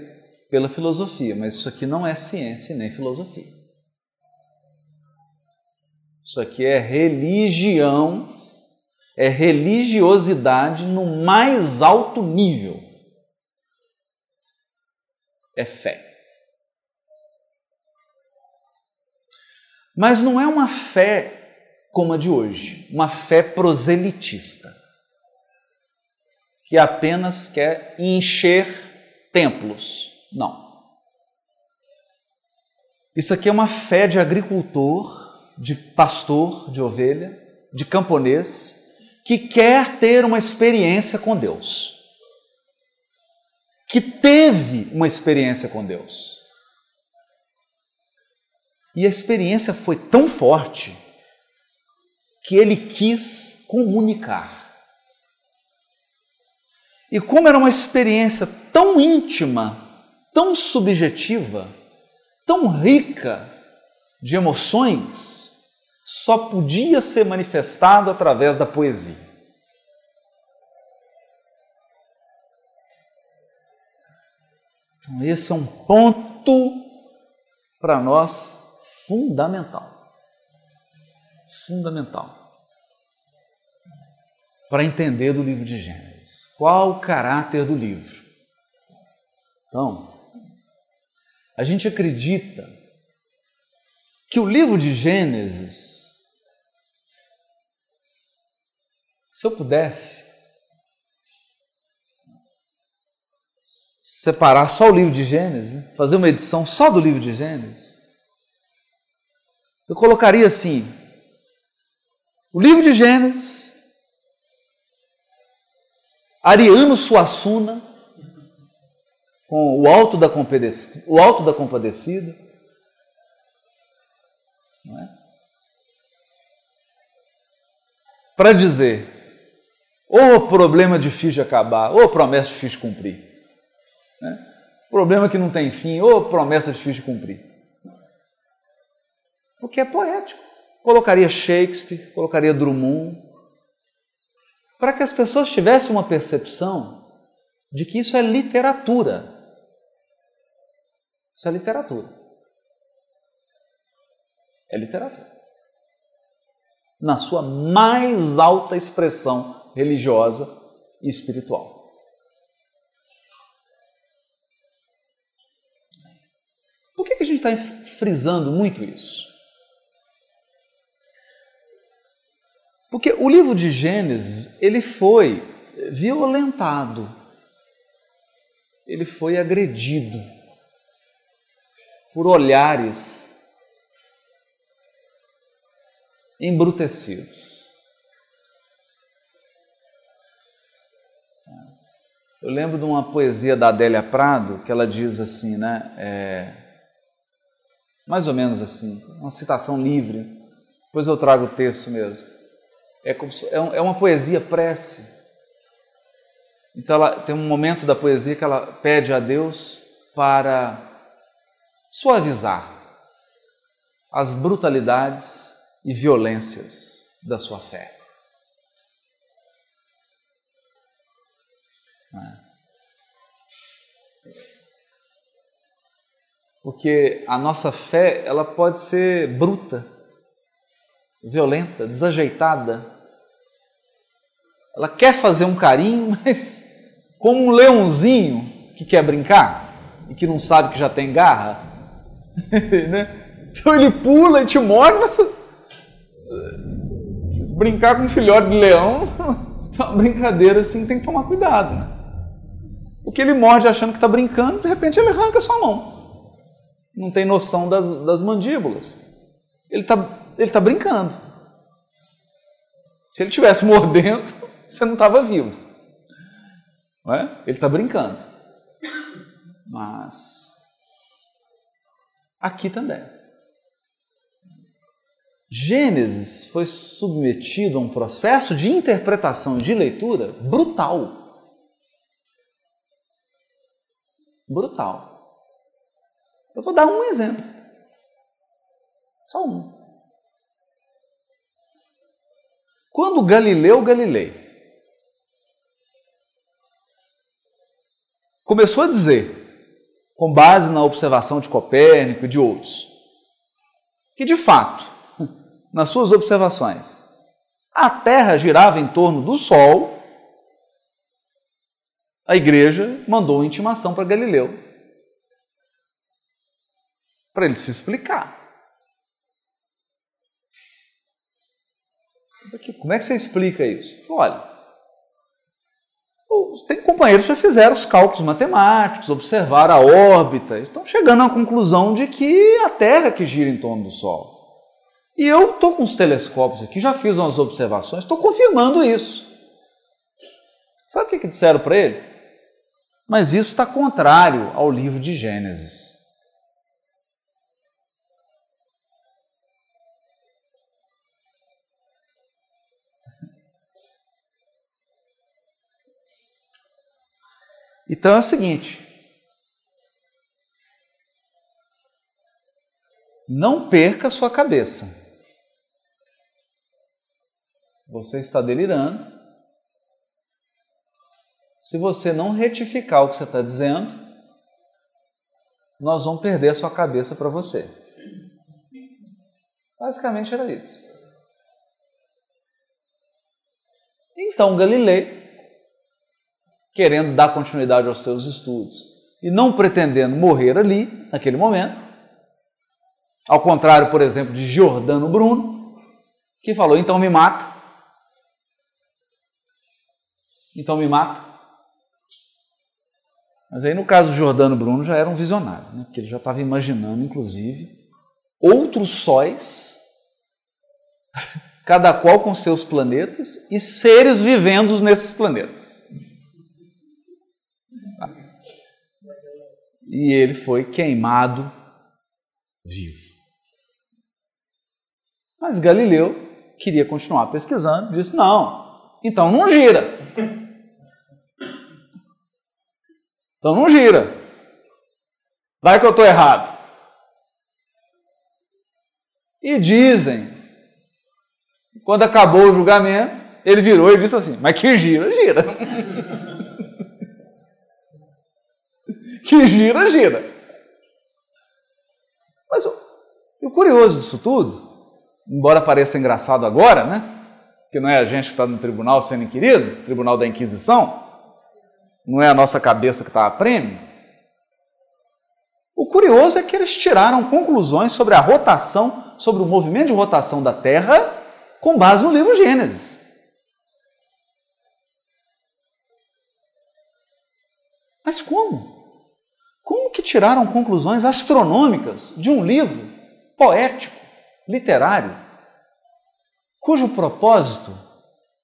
pela filosofia, mas isso aqui não é ciência nem filosofia. Isso aqui é religião é religiosidade no mais alto nível. É fé. Mas não é uma fé como a de hoje, uma fé proselitista, que apenas quer encher templos. Não. Isso aqui é uma fé de agricultor, de pastor de ovelha, de camponês, que quer ter uma experiência com Deus, que teve uma experiência com Deus. E a experiência foi tão forte que ele quis comunicar. E como era uma experiência tão íntima, tão subjetiva, tão rica de emoções, só podia ser manifestado através da poesia. Então, esse é um ponto para nós fundamental. Fundamental. Para entender do livro de Gênesis. Qual o caráter do livro? Então, a gente acredita que o livro de Gênesis, se eu pudesse separar só o livro de Gênesis, né? fazer uma edição só do livro de Gênesis, eu colocaria assim: o livro de Gênesis, Ariano Suassuna, com o alto da, o alto da compadecida, é? Para dizer, ou problema difícil de acabar, ou promessa difícil de cumprir. Né? Problema que não tem fim, ou promessa difícil de cumprir. Porque é poético. Colocaria Shakespeare, colocaria Drummond, para que as pessoas tivessem uma percepção de que isso é literatura. Isso é literatura. É literatura. Na sua mais alta expressão religiosa e espiritual. Por que, a gente está frisando muito isso? Porque o livro de Gênesis, ele foi violentado, ele foi agredido por olhares embrutecidos. Eu lembro de uma poesia da Adélia Prado que ela diz assim, né? É, mais ou menos assim, uma citação livre. Depois eu trago o texto mesmo. É, como se, é, é uma poesia prece. Então ela tem um momento da poesia que ela pede a Deus para suavizar as brutalidades e violências da sua fé. É. Porque a nossa fé, ela pode ser bruta, violenta, desajeitada. Ela quer fazer um carinho, mas como um leãozinho que quer brincar e que não sabe que já tem garra. né? Então ele pula e te morde, mas brincar com um filhote de leão é uma brincadeira assim, tem que tomar cuidado. Né? Porque ele morde achando que está brincando, de repente ele arranca sua mão não tem noção das, das mandíbulas. Ele está ele tá brincando. Se ele tivesse mordendo, você não estava vivo. Não é? Ele está brincando. Mas aqui também. Gênesis foi submetido a um processo de interpretação de leitura brutal. Brutal. Eu vou dar um exemplo. Só um. Quando Galileu Galilei começou a dizer, com base na observação de Copérnico e de outros, que de fato, nas suas observações, a Terra girava em torno do Sol, a igreja mandou uma intimação para Galileu para ele se explicar. Como é que você explica isso? Olha, tem companheiros que já fizeram os cálculos matemáticos, observaram a órbita, estão chegando à conclusão de que a Terra que gira em torno do Sol. E eu estou com os telescópios aqui, já fiz umas observações, estou confirmando isso. Sabe o que, que disseram para ele? Mas isso está contrário ao livro de Gênesis. Então é o seguinte: não perca sua cabeça. Você está delirando. Se você não retificar o que você está dizendo, nós vamos perder a sua cabeça para você. Basicamente era isso. Então Galilei querendo dar continuidade aos seus estudos e não pretendendo morrer ali, naquele momento. Ao contrário, por exemplo, de Giordano Bruno, que falou: então me mata. Então me mata. Mas aí, no caso de Giordano Bruno, já era um visionário, né? porque ele já estava imaginando, inclusive, outros sóis, cada qual com seus planetas, e seres vivendo nesses planetas. E ele foi queimado vivo. Mas Galileu queria continuar pesquisando, disse: não, então não gira. Então não gira. Vai que eu estou errado. E dizem, quando acabou o julgamento, ele virou e disse assim: Mas que gira, gira. que gira, gira. Mas o, o curioso disso tudo, embora pareça engraçado agora, né? Que não é a gente que está no tribunal sendo inquirido, tribunal da Inquisição, não é a nossa cabeça que está a prêmio. O curioso é que eles tiraram conclusões sobre a rotação, sobre o movimento de rotação da Terra, com base no livro Gênesis. Mas como? Como que tiraram conclusões astronômicas de um livro poético, literário, cujo propósito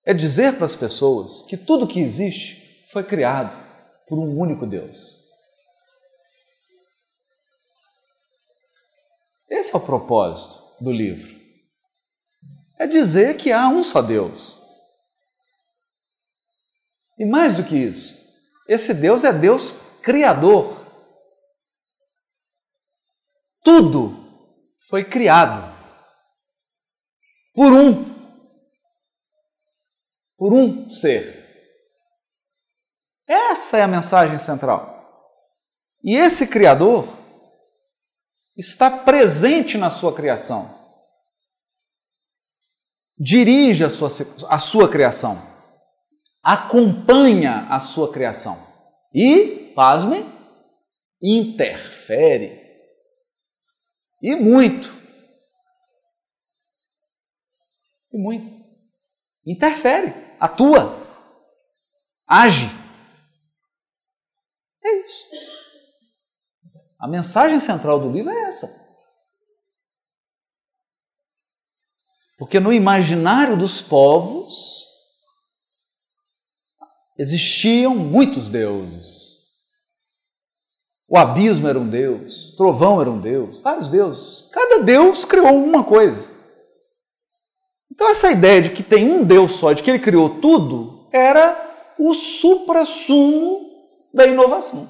é dizer para as pessoas que tudo que existe foi criado por um único Deus? Esse é o propósito do livro. É dizer que há um só Deus. E mais do que isso, esse Deus é Deus criador. Tudo foi criado por um, por um ser. Essa é a mensagem central. E esse Criador está presente na sua criação. Dirige a sua, a sua criação. Acompanha a sua criação. E, pasmem, interfere e muito. E muito. Interfere, atua, age. É isso. A mensagem central do livro é essa. Porque no imaginário dos povos existiam muitos deuses. O abismo era um deus, trovão era um deus, vários deuses. Cada deus criou uma coisa. Então, essa ideia de que tem um Deus só, de que ele criou tudo, era o supra-sumo da inovação.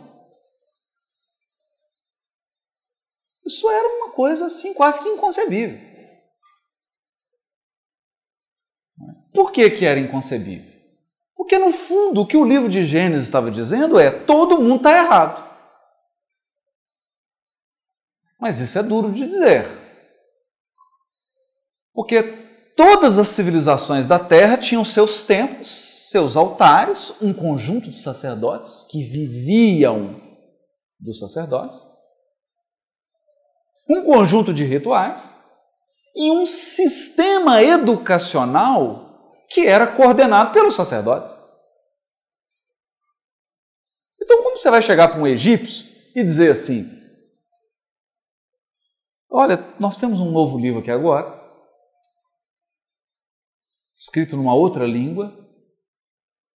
Isso era uma coisa assim quase que inconcebível. Por que, que era inconcebível? Porque, no fundo, o que o livro de Gênesis estava dizendo é: todo mundo está errado. Mas isso é duro de dizer. Porque todas as civilizações da Terra tinham seus templos, seus altares, um conjunto de sacerdotes que viviam dos sacerdotes, um conjunto de rituais e um sistema educacional que era coordenado pelos sacerdotes. Então, como você vai chegar para um egípcio e dizer assim: Olha, nós temos um novo livro aqui agora, escrito numa outra língua,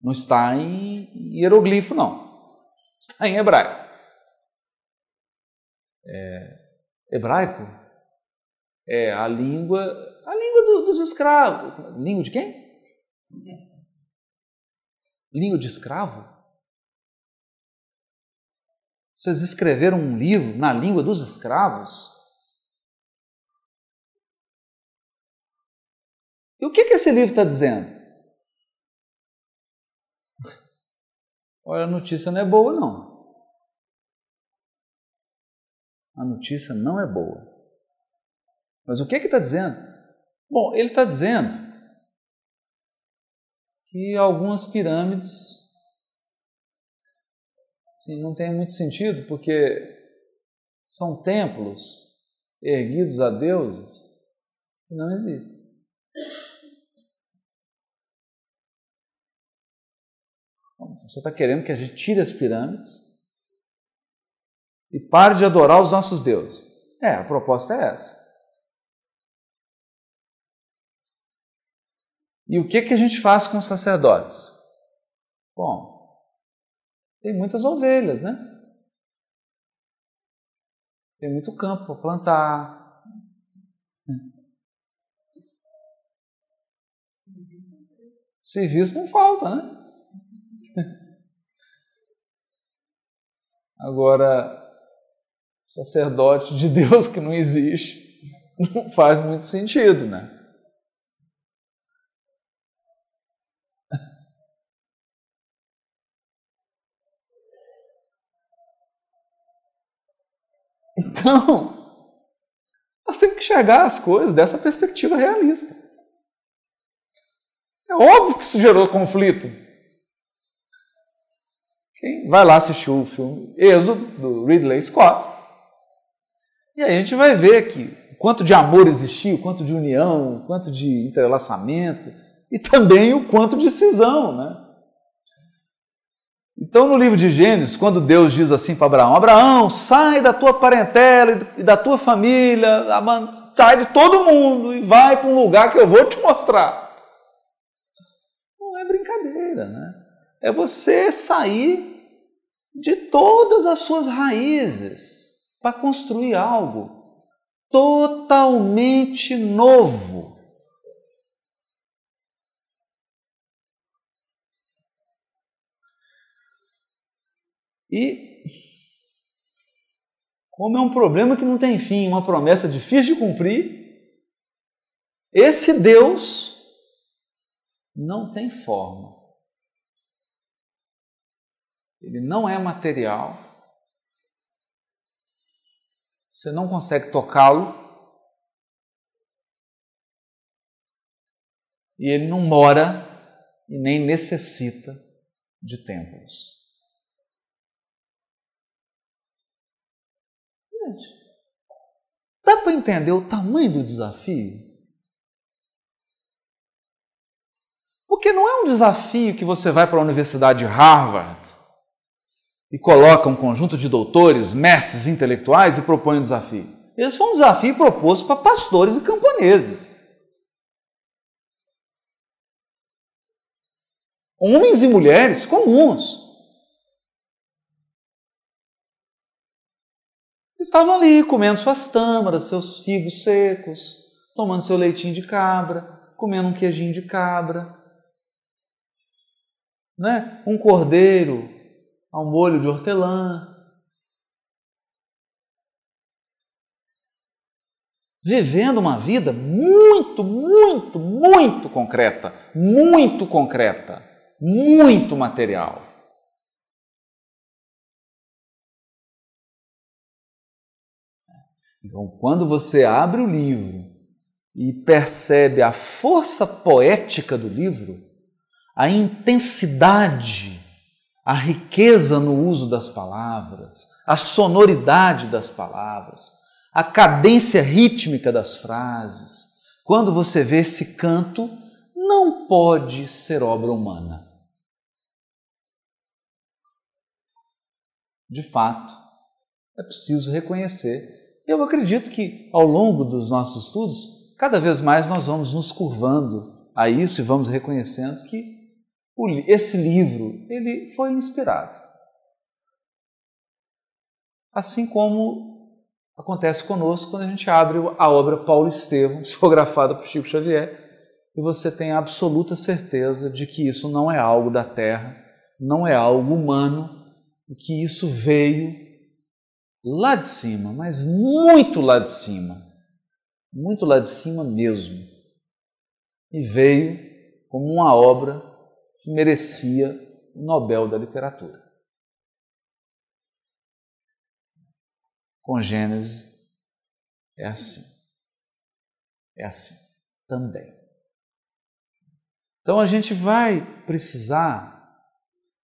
não está em hieroglifo, não. Está em hebraico. É, hebraico é a língua, a língua do, dos escravos. Língua de quem? Língua de escravo? Vocês escreveram um livro na língua dos escravos? E o que, que esse livro está dizendo? Olha, a notícia não é boa, não. A notícia não é boa. Mas o que que está dizendo? Bom, ele está dizendo que algumas pirâmides sim, não tem muito sentido, porque são templos erguidos a deuses que não existem. Então, você está querendo que a gente tire as pirâmides e pare de adorar os nossos deuses. É, a proposta é essa. E o que, que a gente faz com os sacerdotes? Bom, tem muitas ovelhas, né? Tem muito campo para plantar. Serviço não falta, né? Agora, sacerdote de Deus que não existe, não faz muito sentido, né? Então, Nós temos que enxergar as coisas dessa perspectiva realista. É óbvio que isso gerou conflito. Quem vai lá assistir o filme Êxodo, do Ridley Scott, e aí a gente vai ver que quanto de amor existiu, quanto de união, quanto de entrelaçamento, e também o quanto de cisão, né? Então, no livro de Gênesis, quando Deus diz assim para Abraão: Abraão, sai da tua parentela e da tua família, sai de todo mundo e vai para um lugar que eu vou te mostrar. Não é brincadeira, né? É você sair de todas as suas raízes para construir algo totalmente novo. E como é um problema que não tem fim, uma promessa difícil de cumprir, esse Deus não tem forma. Ele não é material. Você não consegue tocá-lo. E ele não mora e nem necessita de templos. Dá para entender o tamanho do desafio? Porque não é um desafio que você vai para a Universidade de Harvard e coloca um conjunto de doutores, mestres intelectuais e propõe um desafio. Esse foi um desafio proposto para pastores e camponeses. Homens e mulheres comuns. Estavam ali comendo suas tâmaras, seus figos secos, tomando seu leitinho de cabra, comendo um queijinho de cabra, né? um cordeiro ao molho de hortelã. Vivendo uma vida muito, muito, muito concreta, muito concreta, muito material. Então, quando você abre o livro e percebe a força poética do livro, a intensidade, a riqueza no uso das palavras, a sonoridade das palavras, a cadência rítmica das frases, quando você vê esse canto, não pode ser obra humana. De fato, é preciso reconhecer eu acredito que ao longo dos nossos estudos, cada vez mais nós vamos nos curvando a isso e vamos reconhecendo que esse livro ele foi inspirado. Assim como acontece conosco quando a gente abre a obra Paulo Estevam, psicografada por Chico Xavier, e você tem a absoluta certeza de que isso não é algo da terra, não é algo humano, e que isso veio lá de cima, mas muito lá de cima, muito lá de cima mesmo. E veio como uma obra que merecia o Nobel da Literatura. Com Gênesis é assim. É assim também. Então a gente vai precisar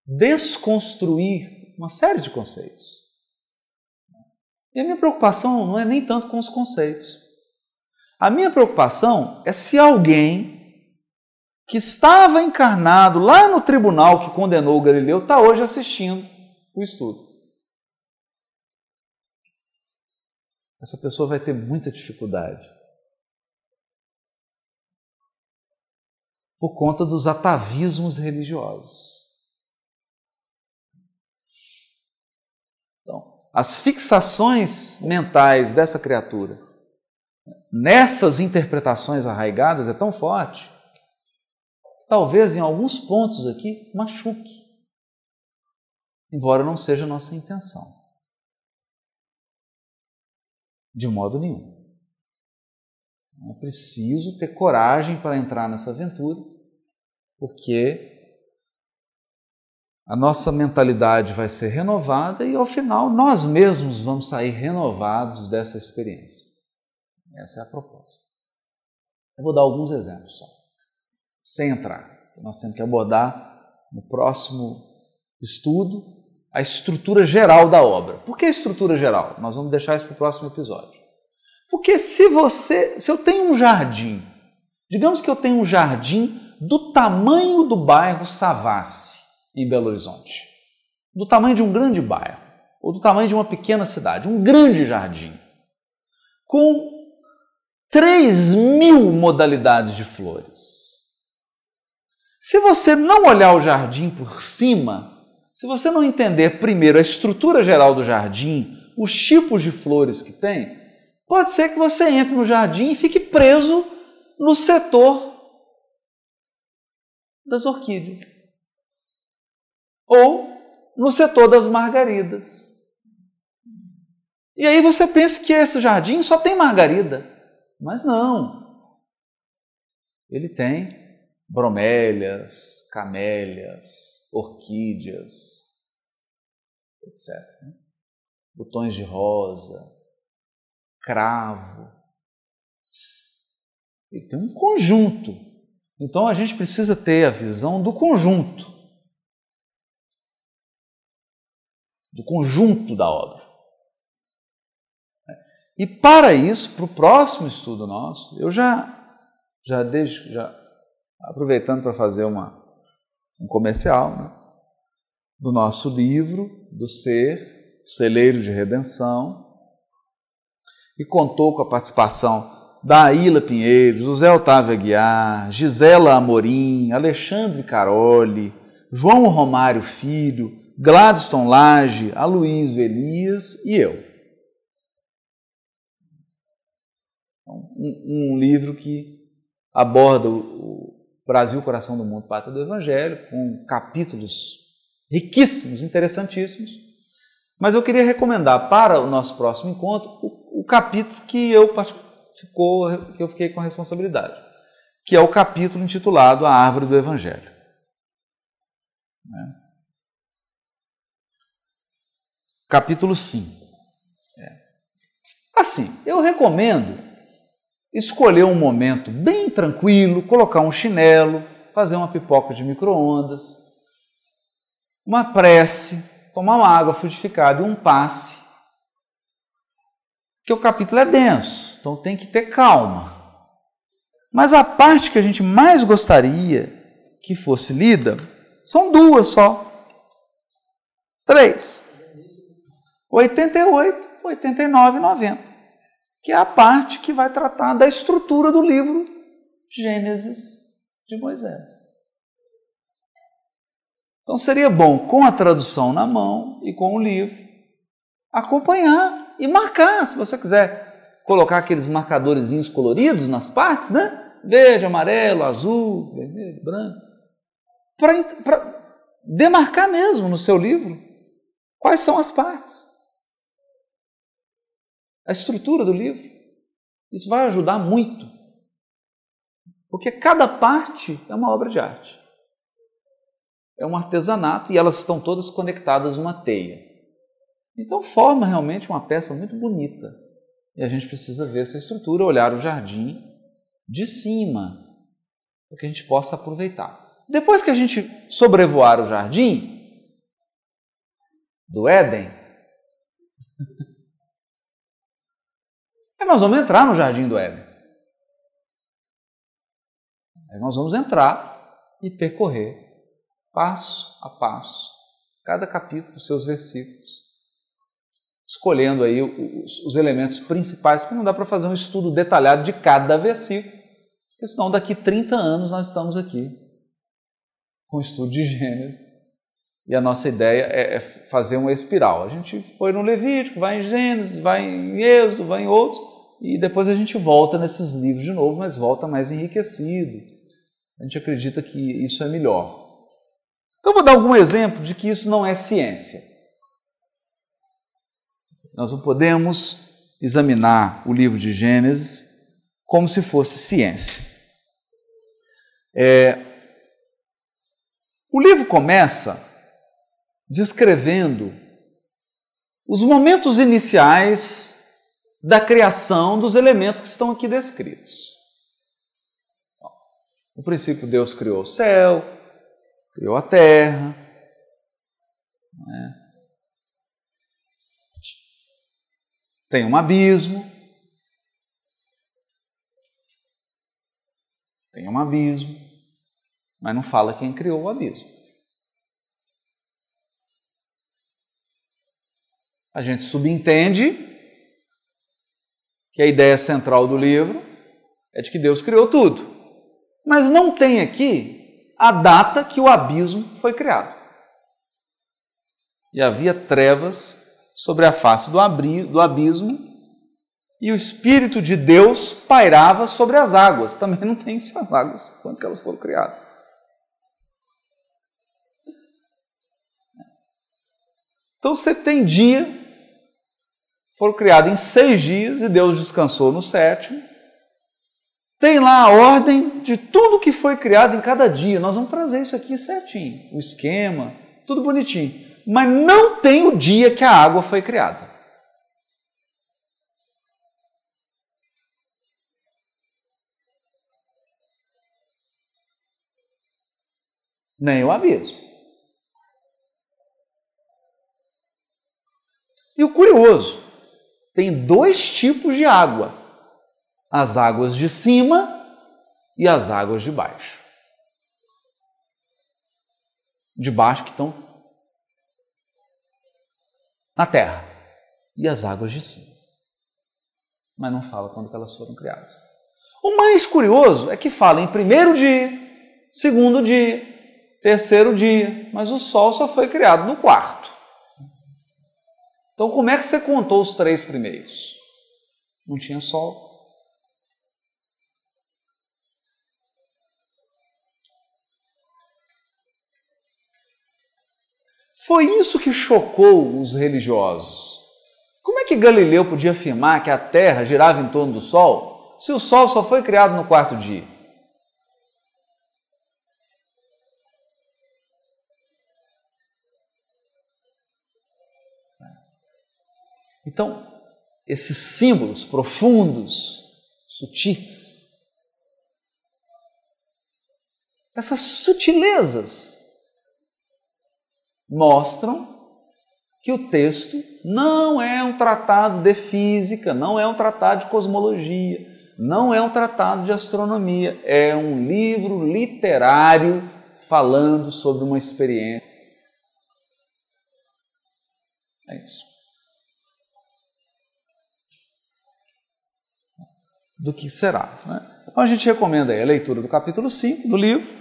desconstruir uma série de conceitos. E a minha preocupação não é nem tanto com os conceitos. A minha preocupação é se alguém que estava encarnado lá no tribunal que condenou o Galileu está hoje assistindo o estudo. Essa pessoa vai ter muita dificuldade. Por conta dos atavismos religiosos. as fixações mentais dessa criatura nessas interpretações arraigadas é tão forte, talvez em alguns pontos aqui machuque, embora não seja nossa intenção. De modo nenhum. É preciso ter coragem para entrar nessa aventura, porque a nossa mentalidade vai ser renovada e ao final nós mesmos vamos sair renovados dessa experiência. Essa é a proposta. Eu vou dar alguns exemplos só, sem entrar. Nós temos que abordar no próximo estudo a estrutura geral da obra. Por que a estrutura geral? Nós vamos deixar isso para o próximo episódio. Porque se você, se eu tenho um jardim, digamos que eu tenho um jardim do tamanho do bairro Savassi, em Belo Horizonte, do tamanho de um grande bairro, ou do tamanho de uma pequena cidade, um grande jardim, com 3 mil modalidades de flores. Se você não olhar o jardim por cima, se você não entender primeiro a estrutura geral do jardim, os tipos de flores que tem, pode ser que você entre no jardim e fique preso no setor das orquídeas ou no setor das margaridas. E aí você pensa que esse jardim só tem margarida, mas não. Ele tem bromélias, camélias, orquídeas, etc. Né? Botões de rosa, cravo. Ele tem um conjunto. Então a gente precisa ter a visão do conjunto. Do conjunto da obra. E para isso, para o próximo estudo nosso, eu já, já deixo, já aproveitando para fazer uma, um comercial né, do nosso livro, do Ser, Celeiro de Redenção, e contou com a participação da Ilha Pinheiro, José Otávio Aguiar, Gisela Amorim, Alexandre Caroli, João Romário Filho, Gladstone Lage, Aloysio Elias e eu. Um, um livro que aborda o, Brasil, Coração do Mundo, Pátria do Evangelho, com capítulos riquíssimos, interessantíssimos. Mas eu queria recomendar para o nosso próximo encontro o, o capítulo que eu, ficou, que eu fiquei com a responsabilidade, que é o capítulo intitulado A Árvore do Evangelho. Né? Capítulo 5. É. Assim, eu recomendo escolher um momento bem tranquilo, colocar um chinelo, fazer uma pipoca de micro-ondas, uma prece, tomar uma água frutificada e um passe. Porque o capítulo é denso, então tem que ter calma. Mas a parte que a gente mais gostaria que fosse lida são duas só. Três. 88, 89 e 90 que é a parte que vai tratar da estrutura do livro Gênesis de Moisés. Então seria bom, com a tradução na mão e com o livro, acompanhar e marcar, se você quiser colocar aqueles marcadorzinhos coloridos nas partes, né? Verde, amarelo, azul, vermelho, branco, para demarcar mesmo no seu livro quais são as partes a estrutura do livro. Isso vai ajudar muito. Porque cada parte é uma obra de arte. É um artesanato e elas estão todas conectadas numa teia. Então forma realmente uma peça muito bonita. E a gente precisa ver essa estrutura, olhar o jardim de cima, para que a gente possa aproveitar. Depois que a gente sobrevoar o jardim do Éden, Aí nós vamos entrar no jardim do Éden. Aí nós vamos entrar e percorrer passo a passo cada capítulo, seus versículos, escolhendo aí os, os elementos principais, porque não dá para fazer um estudo detalhado de cada versículo, porque senão daqui 30 anos nós estamos aqui com o estudo de Gênesis e a nossa ideia é, é fazer uma espiral. A gente foi no Levítico, vai em Gênesis, vai em Êxodo, vai em outros, e depois a gente volta nesses livros de novo, mas volta mais enriquecido. A gente acredita que isso é melhor. Então, vou dar algum exemplo de que isso não é ciência. Nós não podemos examinar o livro de Gênesis como se fosse ciência. É, o livro começa descrevendo os momentos iniciais da criação dos elementos que estão aqui descritos. No princípio, Deus criou o céu, criou a terra. Né? Tem um abismo. Tem um abismo. Mas não fala quem criou o abismo. A gente subentende que a ideia central do livro é de que Deus criou tudo. Mas não tem aqui a data que o abismo foi criado. E havia trevas sobre a face do, abismo e o Espírito de Deus pairava sobre as águas. Também não tem essas águas, quando que elas foram criadas. Então você tem dia foram criados em seis dias e Deus descansou no sétimo. Tem lá a ordem de tudo que foi criado em cada dia. Nós vamos trazer isso aqui certinho, o esquema, tudo bonitinho. Mas não tem o dia que a água foi criada. Nem o aviso. E o curioso tem dois tipos de água: as águas de cima e as águas de baixo. De baixo que estão na terra e as águas de cima. Mas não fala quando elas foram criadas. O mais curioso é que fala em primeiro dia, segundo dia, terceiro dia, mas o sol só foi criado no quarto. Então, como é que você contou os três primeiros? Não tinha sol. Foi isso que chocou os religiosos. Como é que Galileu podia afirmar que a Terra girava em torno do Sol se o Sol só foi criado no quarto dia? Então, esses símbolos profundos, sutis, essas sutilezas mostram que o texto não é um tratado de física, não é um tratado de cosmologia, não é um tratado de astronomia, é um livro literário falando sobre uma experiência. É isso. Do que será. Né? Então a gente recomenda a leitura do capítulo 5 do livro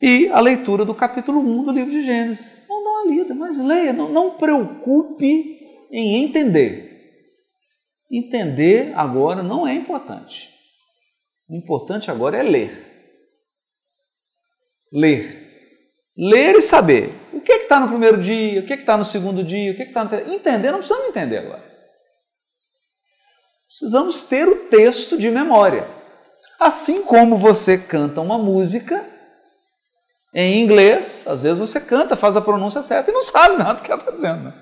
e a leitura do capítulo 1 do livro de Gênesis. Não dá uma lida, mas leia, não, não preocupe em entender. Entender agora não é importante. O importante agora é ler. Ler. Ler e saber. O que é está no primeiro dia, o que é está no segundo dia, o que é está no terceiro. Entender, não precisamos entender agora. Precisamos ter o texto de memória. Assim como você canta uma música em inglês, às vezes você canta, faz a pronúncia certa e não sabe nada do que ela está dizendo. Né?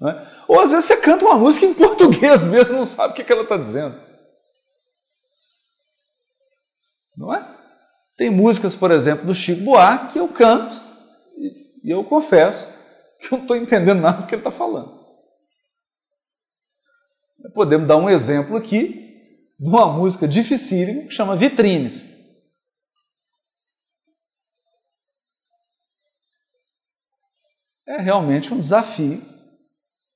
É? Ou às vezes você canta uma música em português mesmo, não sabe o que ela está dizendo. Não é? Tem músicas, por exemplo, do Chico Buarque que eu canto e eu confesso que eu não estou entendendo nada do que ele está falando. Podemos dar um exemplo aqui de uma música dificílima que chama Vitrines. É realmente um desafio,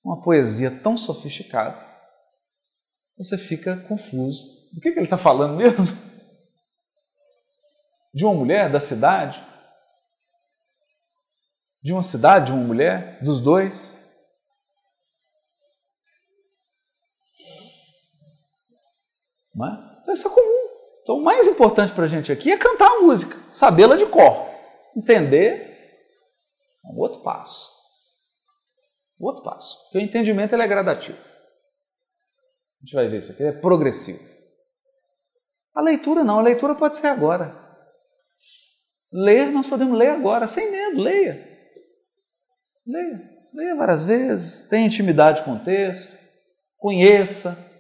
uma poesia tão sofisticada, você fica confuso. Do que, que ele está falando mesmo? De uma mulher da cidade? De uma cidade, de uma mulher? Dos dois? É? Isso é comum. Então, o mais importante para a gente aqui é cantar a música, sabê-la de cor. Entender é um outro passo. Um outro passo. Porque o entendimento ele é gradativo. A gente vai ver isso aqui, é progressivo. A leitura não, a leitura pode ser agora. Ler, nós podemos ler agora, sem medo, leia. Leia. Leia várias vezes, tenha intimidade com o texto, conheça.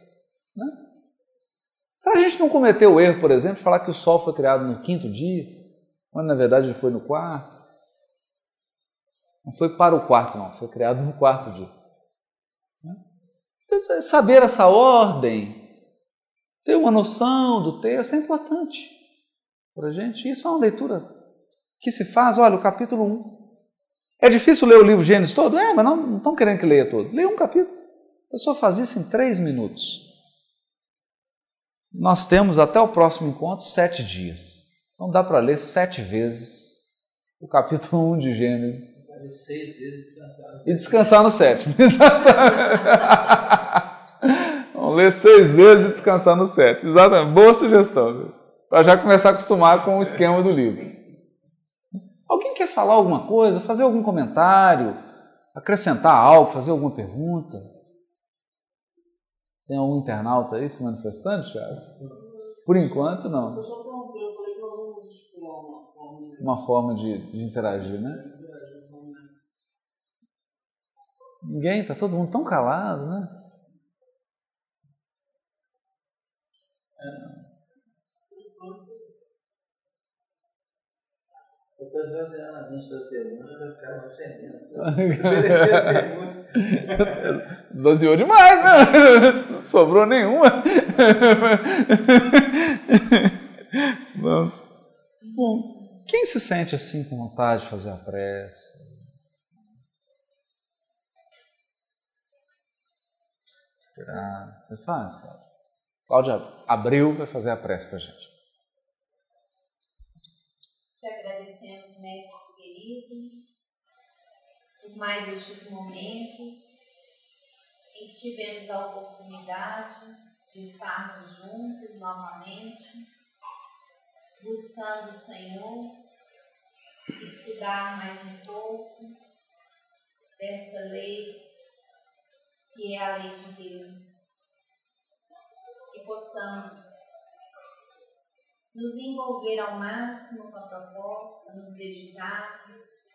Para a gente não cometer o erro, por exemplo, de falar que o sol foi criado no quinto dia, quando na verdade ele foi no quarto. Não foi para o quarto, não, foi criado no quarto dia. Então, saber essa ordem, ter uma noção do texto é importante para a gente. Isso é uma leitura que se faz, olha, o capítulo 1. É difícil ler o livro Gênesis todo? É, mas não, não estão querendo que leia todo. Leia um capítulo. A pessoa faz isso em três minutos. Nós temos até o próximo encontro sete dias. Então dá para ler sete vezes o capítulo 1 de Gênesis. Seis vezes descansar. E descansar no sétimo. Exatamente. Vamos ler seis vezes e descansar no sétimo. Exatamente. Boa sugestão. Para já começar a acostumar com o esquema do livro. Alguém quer falar alguma coisa, fazer algum comentário, acrescentar algo, fazer alguma pergunta? Tem algum internauta aí se manifestando, Thiago? Por enquanto, não. Uma forma de, de interagir, né? Ninguém, está todo mundo tão calado, né? É. Eu estou esvaziando a mente das perguntas, vai ficar mais pendendo. Esvaziou demais, né? Não sobrou nenhuma. Vamos. Bom, quem se sente assim com vontade de fazer a prece? Esperar. Você faz, Cláudia? Cláudia abriu, vai fazer a prece para a gente. Te agradecemos, Mestre mais estes momentos em que tivemos a oportunidade de estarmos juntos novamente, buscando o Senhor, estudar mais um pouco desta lei que é a lei de Deus, que possamos nos envolver ao máximo com a proposta, nos dedicarmos,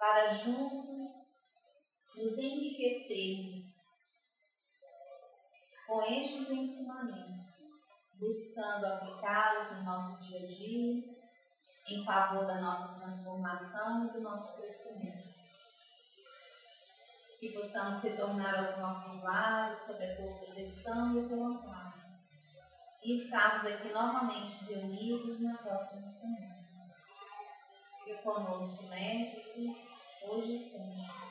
para juntos nos enriquecermos com estes ensinamentos, buscando aplicá-los no nosso dia a dia, em favor da nossa transformação e do nosso crescimento. Que possamos retornar aos nossos lares sob a tua proteção e o teu amparo e estarmos aqui novamente reunidos na próxima semana. E conosco, Mestre, hoje e sempre. Jesus.